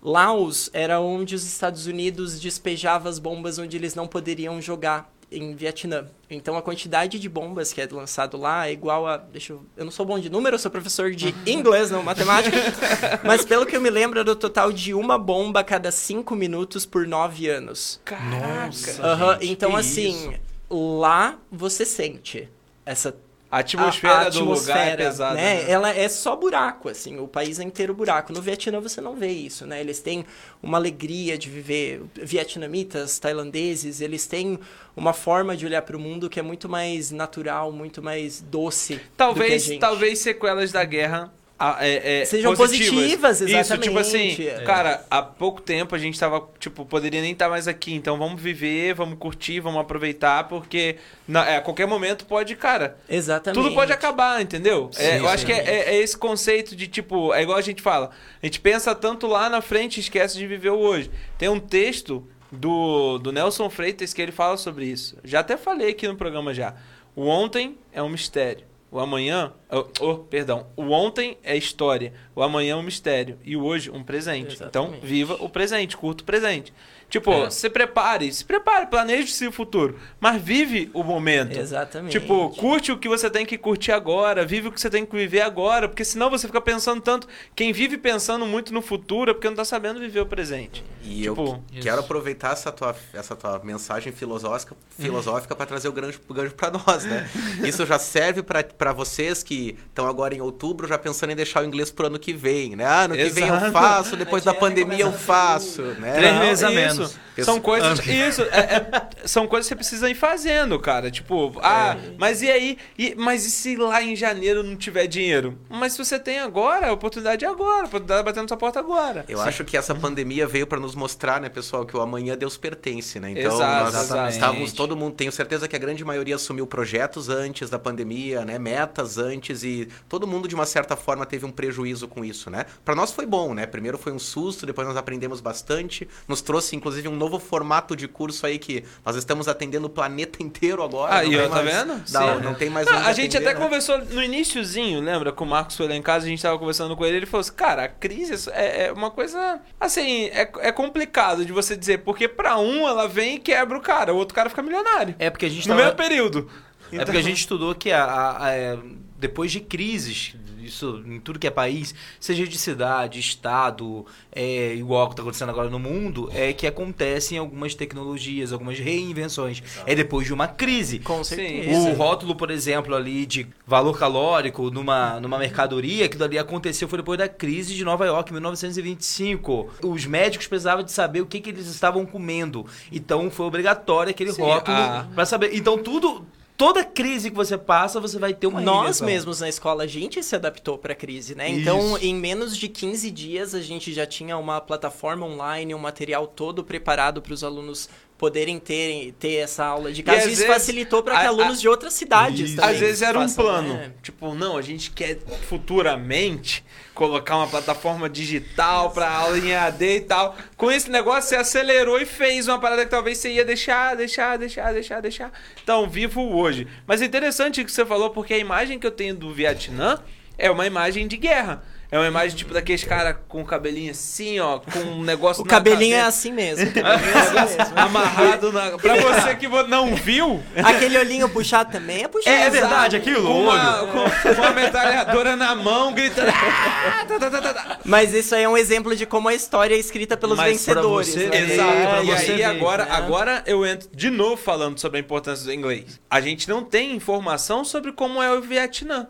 Laos era onde os Estados Unidos despejavam as bombas onde eles não poderiam jogar em Vietnã. Então a quantidade de bombas que é lançado lá é igual a, deixa eu, eu não sou bom de número, eu sou professor de inglês, não matemática, mas pelo que eu me lembro era o total de uma bomba a cada cinco minutos por nove anos. Nossa. Aham, gente, então que assim, lá você sente essa A atmosfera, a- a do lugar é atmosfera, pesada. né? né? Ela é só buraco, assim, o país é inteiro buraco. No Vietnã você não vê isso, né? Eles têm uma alegria de viver. Vietnamitas, tailandeses, eles têm uma forma de olhar para o mundo que é muito mais natural, muito mais doce. do Talvez, gente. talvez sequelas da guerra é, é, Sejam positivas, Isso, tipo assim, exatamente. É. cara, há pouco tempo a gente tava, tipo, poderia nem estar mais aqui, então vamos viver, vamos curtir, vamos aproveitar, porque na, é, a qualquer momento pode, cara, Exatamente. tudo pode acabar, entendeu? É, Sim, eu acho que é, é- é esse conceito de, tipo, é igual a gente fala, a gente pensa tanto lá na frente e esquece de viver o hoje. Tem um texto do, do Nelson Freitas que ele fala sobre isso. Já até falei aqui no programa já. O ontem é um mistério. O amanhã, oh, oh, perdão, o ontem é história, o amanhã é um mistério e o hoje um presente. Então, Exatamente. viva o presente, curta o presente. Tipo, É. se prepare, se prepare, planeje-se o futuro, mas vive o momento. Exatamente. Tipo, curte o que você tem que curtir agora, vive o que você tem que viver agora, porque senão você fica pensando tanto. Quem vive pensando muito no futuro é porque não tá sabendo viver o presente. E Tipo, eu que- quero aproveitar essa tua, essa tua mensagem filosófica, filosófica para trazer o gancho, o gancho para nós, né? Isso já serve para vocês que estão agora em outubro já pensando em deixar o inglês pro ano que vem, né? Ah, ano que vem eu Exato. faço, depois da pandemia eu faço, né? Três meses a isso. São coisas. Isso, é- é- são coisas que você precisa ir fazendo, cara. Tipo, ah, mas e aí? E- mas e se lá em janeiro não tiver dinheiro? Mas se você tem agora, a oportunidade é agora, a oportunidade batendo na sua porta agora. Eu acho que essa pandemia veio para nos mostrar, né, pessoal, que o amanhã Deus pertence, né? Então, Exato, nós exatamente. estávamos todo mundo, tenho certeza que a grande maioria assumiu projetos antes da pandemia, né, metas antes e todo mundo de uma certa forma teve um prejuízo com isso, né? Para nós foi bom, né? Primeiro foi um susto, depois nós aprendemos bastante, nos trouxe inclusive um novo formato de curso aí que nós estamos atendendo o planeta inteiro agora. Aí, não ó, tá mais- vendo? Não, Sim. não tem mais Ah, onde a gente atender, até né? conversou no iníciozinho, lembra? Que o Marcos foi lá em casa, a gente tava conversando com ele, ele falou assim, cara, a crise é, é uma coisa, assim, é, é complicado de você dizer, porque pra um ela vem e quebra o cara, o outro cara fica milionário. É porque a gente no tava- mesmo período. É porque a gente estudou que a, a- a- é, depois de crises, isso em tudo que é país, seja de cidade, estado, é, igual o que está acontecendo agora no mundo, é que acontecem algumas tecnologias, algumas reinvenções. É depois de uma crise. Com certeza. O rótulo, por exemplo, ali de valor calórico numa, numa mercadoria, aquilo ali aconteceu foi depois da crise de Nova York, em 1925. Os médicos precisavam de saber o que, que eles estavam comendo. Então foi obrigatório aquele Sim, rótulo a- para saber. Então tudo. Toda crise que você passa, você vai ter uma Nós mesmos na escola, a gente se adaptou para a crise, né? Então, em menos de 15 dias, a gente já tinha uma plataforma online, um material todo preparado para os alunos poderem ter, ter essa aula de casa. E isso vezes, facilitou para a- que a- alunos de outras cidades Às vezes era um façam, plano. né? Tipo, não, a gente quer futuramente colocar uma plataforma digital pra aula em AD e tal. Com esse negócio, você acelerou e fez uma parada que talvez você ia deixar, deixar, deixar, deixar, deixar. Então, vivo hoje. Mas é interessante o que você falou, porque a imagem que eu tenho do Vietnã é uma imagem de guerra. É uma imagem tipo daqueles caras com o cabelinho assim, ó, com um negócio O na cabelinho é cabeça, assim mesmo. o cabelinho é assim mesmo. amarrado na. Pra você que não viu, Aquele olhinho puxado também é puxado. É verdade, aquilo, com uma, olho. com, com uma metralhadora na mão, gritando. "Ah, tá, tá, tá, tá, tá." Mas isso aí é um exemplo de como a história é escrita pelos Mas pra vencedores. você né? Exato. pra e você aí ver, agora, né? agora eu entro de novo falando sobre a importância do inglês. A gente não tem informação sobre como é o Vietnã.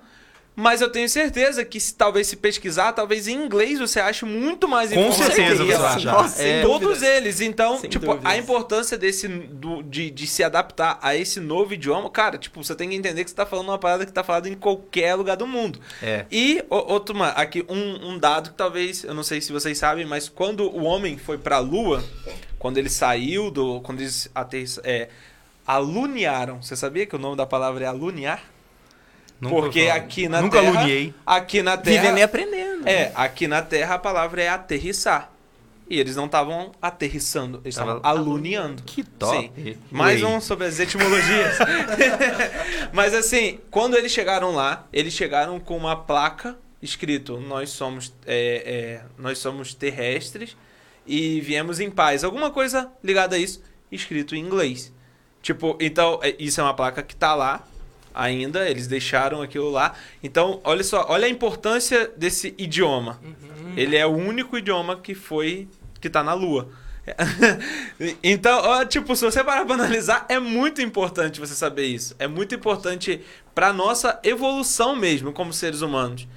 Mas eu tenho certeza que se talvez se pesquisar, talvez em inglês você ache muito mais Com informação. certeza você vai achar. nossa, É, Todos dúvidas. eles. Então, Sem tipo, dúvidas. a importância desse do, de, de se adaptar a esse novo idioma, cara, tipo, você tem que entender que você tá falando uma parada que tá falada em qualquer lugar do mundo. É. E, ô- outro, mano, aqui um, um dado que talvez, eu não sei se vocês sabem, mas quando o homem foi pra lua, quando ele saiu do. Quando eles aterriss- é, alunearam. Você sabia que o nome da palavra é alunear? Nunca Porque aqui na Nunca Terra. aluniei. Aqui na Terra. Vivendo e aprendendo. É, aqui na Terra a palavra é aterrissar. E eles não estavam aterrissando, eles Tava estavam aluneando. Que top. Sim. Mais um sobre as etimologias. Mas assim, quando eles chegaram lá, eles chegaram com uma placa escrito: Nós somos, é, é, nós somos terrestres e viemos em paz. Alguma coisa ligada a isso, escrito em inglês. Tipo, então, é, isso é uma placa que tá lá ainda, eles deixaram aquilo lá. Então, olha só, olha a importância desse idioma. Ele é o único idioma que foi que tá na lua. então, ó, tipo, se você parar pra analisar, é muito importante você saber isso. É muito importante pra nossa evolução mesmo como seres humanos.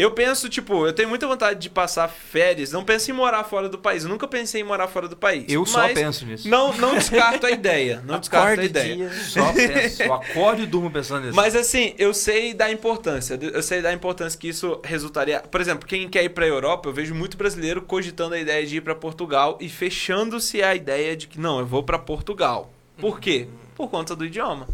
Eu penso, tipo, eu tenho muita vontade de passar férias. Não penso em morar fora do país. Eu nunca pensei em morar fora do país. Eu só penso nisso. Não, não descarto a ideia. Não descarto a ideia. dia. Só penso. Eu acordo e durmo pensando nisso. Mas assim, eu sei da importância. Eu sei da importância que isso resultaria. Por exemplo, quem quer ir pra Europa, eu vejo muito brasileiro cogitando a ideia de ir pra Portugal e fechando-se a ideia de que não, eu vou pra Portugal. Por quê? Por conta do idioma.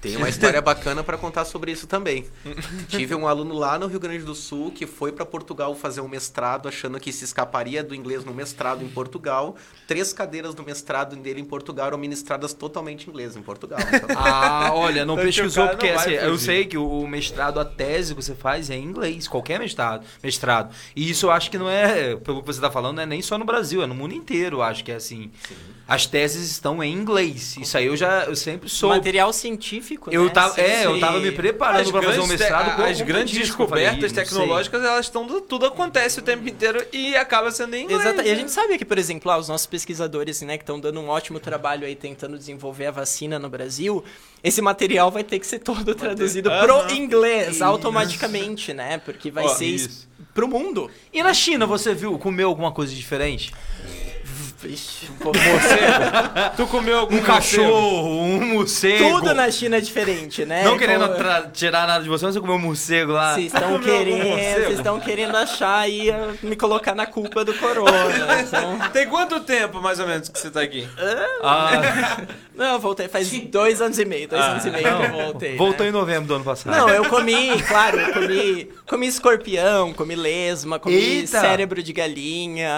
Tem uma história bacana para contar sobre isso também. Tive um aluno lá no Rio Grande do Sul que foi para Portugal fazer um mestrado, achando que se escaparia do inglês no mestrado em Portugal. Três cadeiras do mestrado dele em Portugal eram ministradas totalmente em inglês em Portugal. Então, Ah, olha, não Então, pesquisou porque não assim, eu sei que o mestrado, a tese que você faz é em inglês, qualquer mestrado, mestrado. E isso eu acho que não é, pelo que você está falando, não é nem só no Brasil, é no mundo inteiro, eu acho que é assim. As teses estão em inglês. Isso aí eu já eu sempre soube. Material científico, Eu né? tava, Sim, é, eu tava me preparando para fazer um mestrado com as grandes disso que eu falei, descobertas sei. tecnológicas, elas estão tudo acontece o tempo inteiro e acaba sendo em inglês. Exato. E a né? gente sabe que, por exemplo, ah, os nossos pesquisadores, né, que estão dando um ótimo trabalho aí tentando desenvolver a vacina no Brasil, esse material vai ter que ser todo traduzido Aham. pro inglês automaticamente, né? Porque vai Ó, ser isso. isso pro mundo. E na China, você viu, comeu alguma coisa diferente? Vixe, um pouco- Tu comeu algum Um cachorro, um morcego. Tudo na China é diferente, né? Não querendo Como- tirar nada de você, mas você comeu um morcego lá. Vocês estão querendo, morcego? vocês estão querendo achar aí ah, me colocar na culpa do corona. Então, Tem quanto tempo, mais ou menos, que você tá aqui? Ah, não, eu voltei faz dois anos e meio, dois Ah, anos e meio que eu voltei. voltou né? em novembro do ano passado. Não, eu comi, claro, eu comi, comi escorpião, comi lesma, comi Eita! cérebro de galinha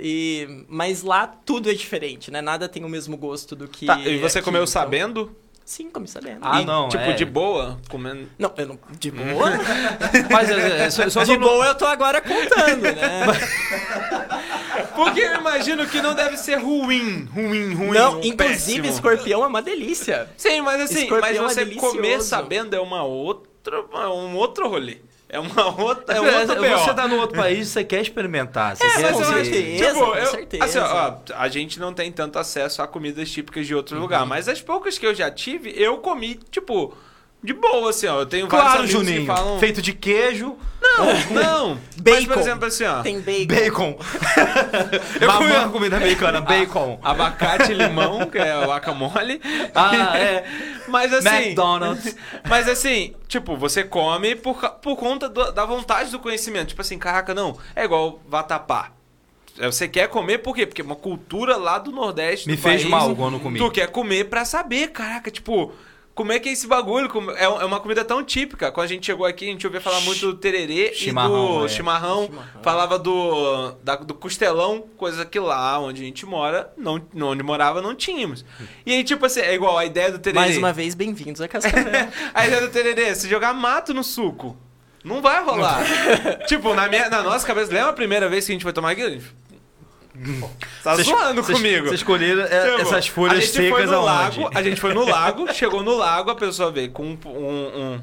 e mas lá tudo é diferente, né? Nada tem o mesmo gosto do que Tá, e você aqui, comeu então- sabendo? Sim, comi sabendo. Ah, E, não, Tipo, é. de boa? Comendo. Não, eu não de boa. Mas é, é, só, só de não- boa eu tô agora contando, né? Porque eu imagino que não deve ser ruim, ruim, ruim. não, um inclusive péssimo. escorpião é uma delícia. Sim, mas assim, Escorpião mas é você delicioso. comer sabendo é uma outra, é um outro rolê. É uma outra, é um É, outro você tá no outro país, você quer experimentar. Você É, quer mas eu acho que, certeza, tipo, com eu, certeza. assim, ó, a gente não tem tanto acesso a comidas típicas de outro Uhum. lugar, mas as poucas que eu já tive, eu comi, tipo, de boa, assim, ó. Eu tenho vários Claro, amigos Juninho. que falam... Feito de queijo, Não, não. Mas, Bacon. por exemplo, assim, ó. Tem bacon. bacon. eu comi uma comida americana, bacon. Abacate e limão, que é o guacamole. Ah, é. Mas assim. McDonald's. Mas assim, tipo, você come por, por conta do- da vontade do conhecimento. Tipo assim, caraca, não. É igual vatapá. É, Você quer comer por quê? Porque é uma cultura lá do Nordeste. Me do fez país, mal quando comi. Tu quer comer pra saber, caraca, tipo. Como é que é esse bagulho? É é uma comida tão típica. Quando a gente chegou aqui, a gente ouvia falar muito do tererê Chimarrão, e do é. chimarrão. Falava do, da- do costelão, coisa que lá onde a gente mora, não, onde morava, não tínhamos. E aí, tipo assim, é igual a ideia do tererê. Mais uma vez, bem-vindos a Cascavel. a ideia do tererê, se jogar mato no suco. Não vai rolar. tipo, na, minha, na nossa cabeça, lembra a primeira vez que a gente foi tomar aquilo? Tá Vocês- zoando comigo. Vocês escolheram é, Tipo, essas folhas a gente foi secas no aonde? lago, A gente foi no lago, chegou no lago, a pessoa veio com um, um- um-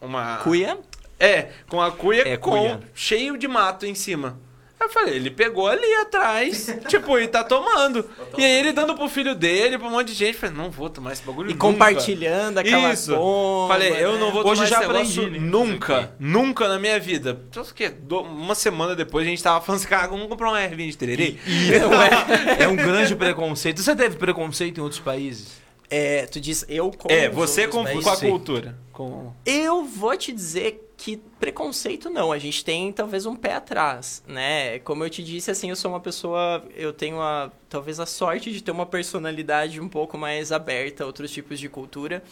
uma... Cuia? É, com a cuia, É, com, cuia. cheio de mato em cima. Eu falei, ele pegou ali atrás, tipo, e tá tomando. E aí ele dando pro filho dele, pra um monte de gente. Eu falei, não vou tomar esse bagulho E nunca. compartilhando aquela Isso. bomba, Falei, eu né? não vou Hoje tomar já esse negócio aprendi, né? nunca, nunca na minha vida. Só que do- uma semana depois a gente tava falando assim, cara, vamos comprar um R20 de tererê? É um grande preconceito. Você teve preconceito em outros países? É, tu diz eu com É, você outros com, países? com a cultura. Com... Eu vou te dizer que preconceito não, a gente tem talvez um pé atrás, né? Como eu te disse, assim, eu sou uma pessoa, eu tenho a, talvez a sorte de ter uma personalidade um pouco mais aberta a outros tipos de cultura,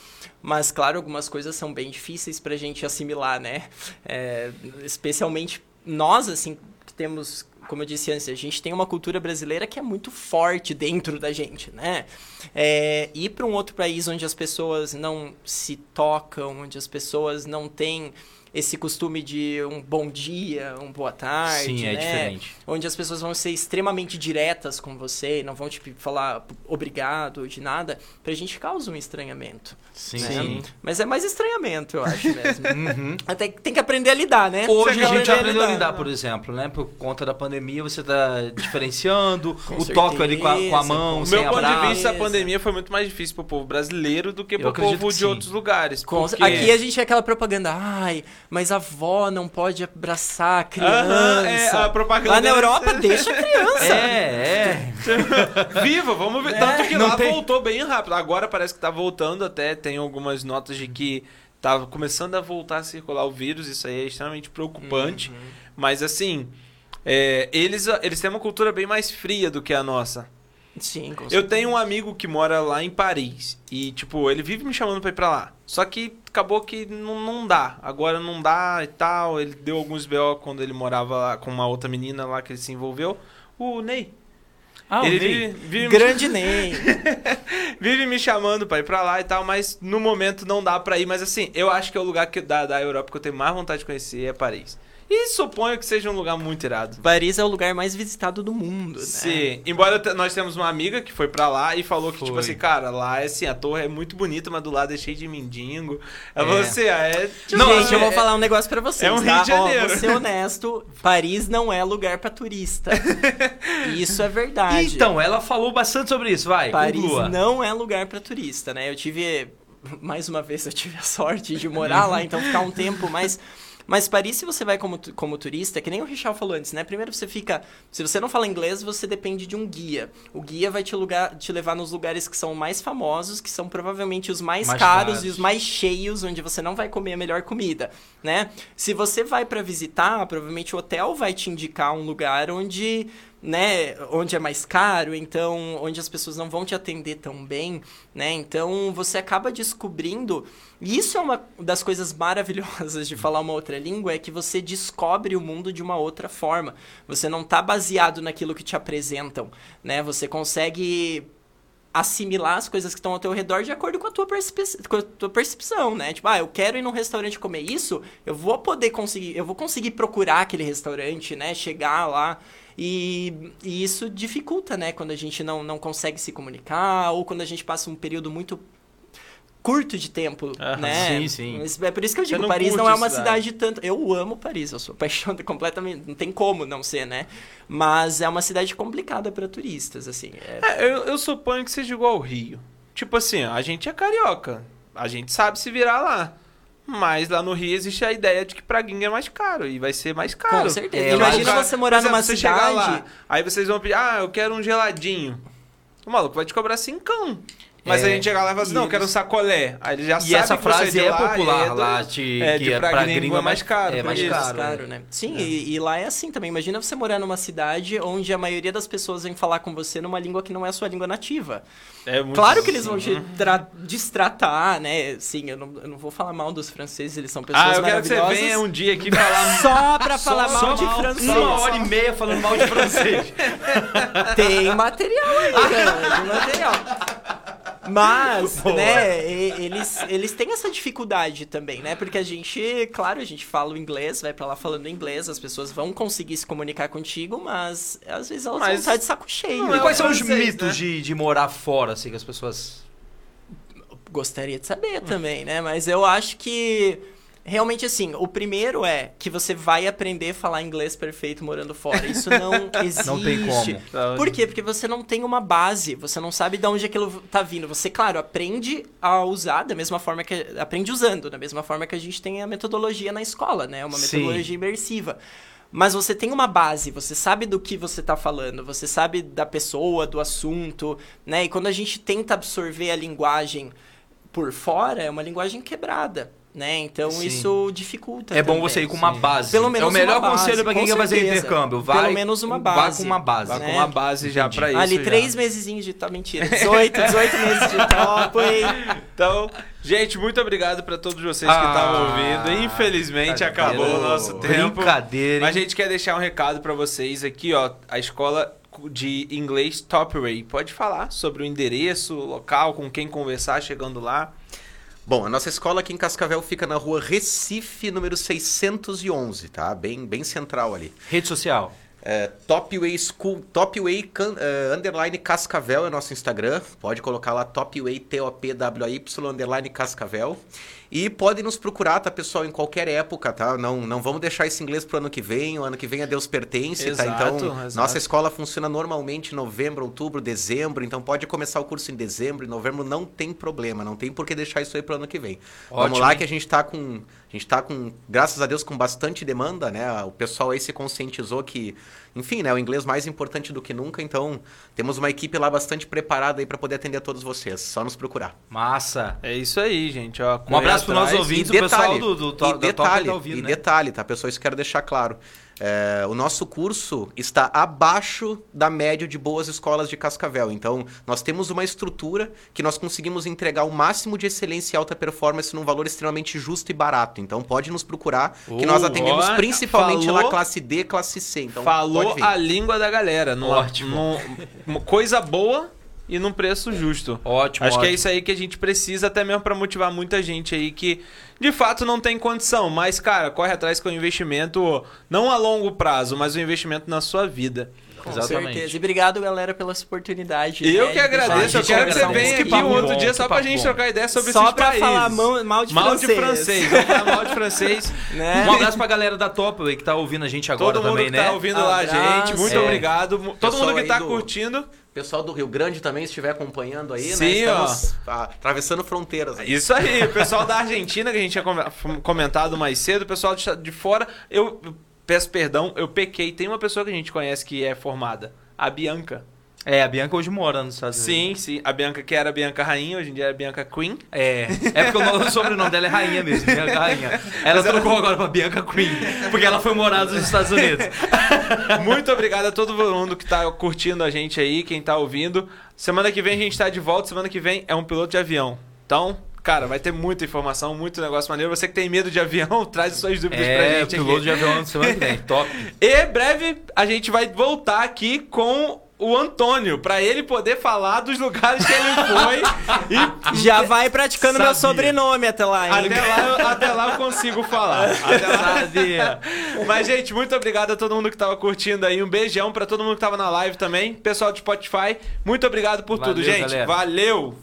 mas claro, algumas coisas são bem difíceis pra gente assimilar, né? É, especialmente nós, assim, que temos como eu disse antes, a gente tem uma cultura brasileira que é muito forte dentro da gente, né? É, ir para um outro país onde as pessoas não se tocam, onde as pessoas não têm esse costume de um bom dia, um boa tarde, Sim, é né? diferente. Onde as pessoas vão ser extremamente diretas com você, e não vão te falar obrigado de nada, pra gente causa um estranhamento. Sim. né? Mas é mais estranhamento, eu acho mesmo. Até que tem que aprender a lidar, né? Hoje a gente aprendeu a lidar, por exemplo, né? Por conta da pandemia, você tá diferenciando o certeza, toque ali com a, com a mão, com O sem meu ponto abraço. de vista, a pandemia foi muito mais difícil pro povo brasileiro do que pro povo que de sim. outros lugares. Com- porque- Aqui a gente é aquela propaganda, ai, mas a avó não pode abraçar a criança. Aham, é, a propaganda Lá na Europa, deixa a criança. É, é. Viva, vamos ver. É, Tanto que lá tem- voltou bem rápido. Agora parece que tá voltando até. Tem algumas notas de que tá começando a voltar a circular o vírus. Isso aí é extremamente preocupante. Mas assim, é, eles, eles têm uma cultura bem mais fria do que a nossa. Sim, com Eu certeza. tenho um amigo que mora lá em Paris. E, tipo, ele vive me chamando pra ir pra lá. Só que acabou que não, não dá. Agora não dá e tal. Ele deu alguns BO quando ele morava lá com uma outra menina lá que ele se envolveu. O Ney. Ah, ele o Ney. vive, vive me Grande Ney. vive me chamando pra ir pra lá e tal, mas no momento não dá pra ir. Mas assim, eu acho que é o lugar que, da, da Europa que eu tenho mais vontade de conhecer é Paris. E suponho que seja um lugar muito irado. Paris é o lugar mais visitado do mundo, né? Sim, embora nós temos uma amiga que foi pra lá e falou que, tipo Foi. assim, cara, lá é assim, a torre é muito bonita, mas do lado é cheio de mendigo. Ela É. falou assim, ah, é. Não, tipo, gente, eu é- vou falar um negócio pra vocês, é um tá? Rio de Janeiro. Ó, vou ser honesto, Paris não é lugar pra turista. Isso é verdade. Então, ela falou bastante sobre isso, vai, Paris conclua. não é lugar pra turista, né? Eu tive, mais uma vez, eu tive a sorte de morar lá, então ficar um tempo mais... Mas Paris, se você vai como, como turista, é que nem o Richard falou antes, né? Primeiro você fica... Se você não fala inglês, você depende de um guia. O guia vai te, lugar, te levar nos lugares que são mais famosos, que são provavelmente os mais, Mais caros, caros. e os mais cheios, onde você não vai comer a melhor comida, né? Se você vai pra visitar, provavelmente o hotel vai te indicar um lugar onde né, onde é mais caro, então onde as pessoas não vão te atender tão bem, né? Então você acaba descobrindo, e isso é uma das coisas maravilhosas de falar uma outra língua, é que você descobre o mundo de uma outra forma. Você não tá baseado naquilo que te apresentam, né? Você consegue assimilar as coisas que estão ao teu redor de acordo com a tua, com a tua percepção, né? Tipo, ah, eu quero ir num restaurante comer isso, eu vou poder conseguir, eu vou conseguir procurar aquele restaurante, né? Chegar lá. E, e isso dificulta, né? Quando a gente não, não consegue se comunicar ou quando a gente passa um período muito curto de tempo, Aham, né? sim, sim. Mas É por isso que eu digo, não Paris não é uma cidade. cidade tanto... Eu amo Paris, eu sou apaixonado completamente... Não tem como não ser, né? Mas é uma cidade complicada para turistas, assim. É, É, eu, eu suponho que seja igual ao Rio. Tipo assim, a gente é carioca. A gente sabe se virar lá. Mas lá no Rio existe a ideia de que pra gringa é mais caro e vai ser mais caro. Com certeza. É, Imagina você morar numa você chegar cidade... lá, aí vocês vão pedir, ah, eu quero um geladinho. O maluco vai te cobrar cincão. Mas É, a gente chegar lá e fala assim, não, eu quero um sacolé. Aí ele já E sabe essa que você frase de é lá popular é do- lá, de, é, que de é pra pra gringo gringo é mais caro. É mais Isso, caro. né? Sim, e, e lá é assim também. Imagina você morar numa cidade onde a maioria das pessoas vem falar com você numa língua que não é a sua língua nativa. É muito Claro que eles vão assim. te tra- destratar, né? Sim, eu não, eu não vou falar mal dos franceses, eles são pessoas Ah, eu quero que você venha um dia aqui falar Só pra falar Só mal de mal, francês. Uma hora e meia falando mal de francês. Tem material aí, cara. Tem material. Mas, né, e- eles, eles têm essa dificuldade também, né? Porque a gente, claro, a gente fala o inglês, vai pra lá falando inglês, as pessoas vão conseguir se comunicar contigo, mas às vezes elas Mas- vão estar de saco cheio. Não E é quais são os mitos né? de, de morar fora, assim, que as pessoas... Gostaria de saber também, né? Mas eu acho que realmente assim, o primeiro é que você vai aprender a falar inglês perfeito morando fora. Isso não existe. Não tem como. Por quê? Porque você não tem uma base, você não sabe de onde aquilo tá vindo. Você, claro, aprende a usar da mesma forma que aprende usando, da mesma forma que a gente tem a metodologia na escola, né? Uma Sim. metodologia imersiva. Mas você tem uma base, você sabe do que você tá falando, você sabe da pessoa, do assunto, né? E quando a gente tenta absorver a linguagem por fora, é uma linguagem quebrada, né? Então Sim. isso dificulta. É bom também. você ir com uma base. Pelo menos é o melhor base, conselho pra quem quer fazer intercâmbio. Vai, Pelo menos uma Vá base. com uma base. Né? com uma base já pra isso. Ali, três mesezinhos de. Tá, mentira. 18, 18 meses de top? Então, gente, muito obrigado pra todos vocês que Ah, estavam ouvindo. Infelizmente acabou o nosso tempo. Brincadeira, Mas a gente quer deixar um recado pra vocês aqui, ó. A escola de inglês Topway. Pode falar sobre o endereço, o local, com quem conversar chegando lá. Bom, a nossa escola aqui em Cascavel fica na rua Recife, número 611, tá? Bem, bem central ali. Rede social. É, Topway School, Topway can- é, underline Cascavel é nosso Instagram. Pode colocar lá Topway T-O-P-W-A-Y underline Cascavel. E podem nos procurar, tá, pessoal, em qualquer época, tá? Não, não vamos deixar esse inglês pro ano que vem. O ano que vem a Deus pertence, Exato, tá? Então, exato. nossa escola funciona normalmente em novembro, outubro, dezembro. Então, pode começar o curso em dezembro, em novembro, não tem problema. Não tem por que deixar isso aí pro ano que vem. Vamos Ótimo, lá hein? que a gente tá com... A gente tá com, graças a Deus, com bastante demanda, né? O pessoal aí se conscientizou que, enfim, né? O inglês mais importante do que nunca. Então, temos uma equipe lá bastante preparada aí para poder atender a todos vocês. Só nos procurar. Massa. É isso aí, gente. Ó, Um abraço para nossos atrás. ouvintes, E o pessoal detalhe, do, do, e Top detalhe, tá ouvindo, e né? detalhe, tá, pessoal? Isso quero deixar claro. É, o nosso curso está abaixo da média de boas escolas de Cascavel. Então, nós temos uma estrutura que nós conseguimos entregar o máximo de excelência e alta performance num valor extremamente justo e barato. Então, pode nos procurar, que nós Oh, atendemos ó, principalmente falou- lá classe D, classe C. Então, Falou a língua da galera. Numa, Ótimo. num- coisa boa e num preço justo. Ótimo, Acho que é ótimo. isso aí que a gente precisa, até mesmo pra motivar muita gente aí que de fato não tem condição. Mas, cara, corre atrás com o investimento, não a longo prazo, mas o investimento na sua vida. Com Exatamente. certeza. E obrigado, galera, pela oportunidade. Eu né, que de agradeço, eu quero que você venha aqui um outro bom, dia só pra gente bom. trocar ideia sobre Só esses pra países. falar mal- mal de mal de francês. francês. Vamos falar mal de francês. Né? Um abraço pra galera da Top que tá ouvindo a gente agora Todo mundo também, que né? tá ouvindo lá, gente, muito É. obrigado. Todo Pessoal mundo que tá do- curtindo. Pessoal do Rio Grande também, se estiver acompanhando aí, Sim, né? Estamos ah, atravessando fronteiras. aí. Isso aí, o pessoal da Argentina que a gente tinha come- comentado mais cedo, o pessoal de de fora, eu peço perdão, eu pequei. Tem uma pessoa que a gente conhece que é formada, a Bianca. É, a Bianca hoje mora nos Estados Unidos. Sim, sim, a Bianca que era a Bianca Rainha, hoje em dia é a Bianca Queen. É, é porque o nome- o sobrenome dela é Rainha mesmo, Bianca Rainha. Ela trocou agora pra Bianca Queen, porque ela foi morar nos Estados Unidos. Muito obrigado a todo mundo que tá curtindo a gente aí, quem tá ouvindo. Semana que vem a gente tá de volta, semana que vem é um piloto de avião. Então, cara, vai ter muita informação, muito negócio maneiro. Você que tem medo de avião, traz as suas dúvidas pra É, gente piloto aqui. de avião semana que vem, top. E breve a gente vai voltar aqui com o Antônio, pra ele poder falar dos lugares que ele foi. e Já vai praticando meu Sabia. sobrenome até lá, hein? até lá, eu- até lá eu consigo falar. Até lá. Sabia. Mas, gente, muito obrigado a todo mundo que tava curtindo aí. Um beijão pra todo mundo que tava na live também. Pessoal do Spotify, muito obrigado por Valeu, tudo, gente. galera. Valeu!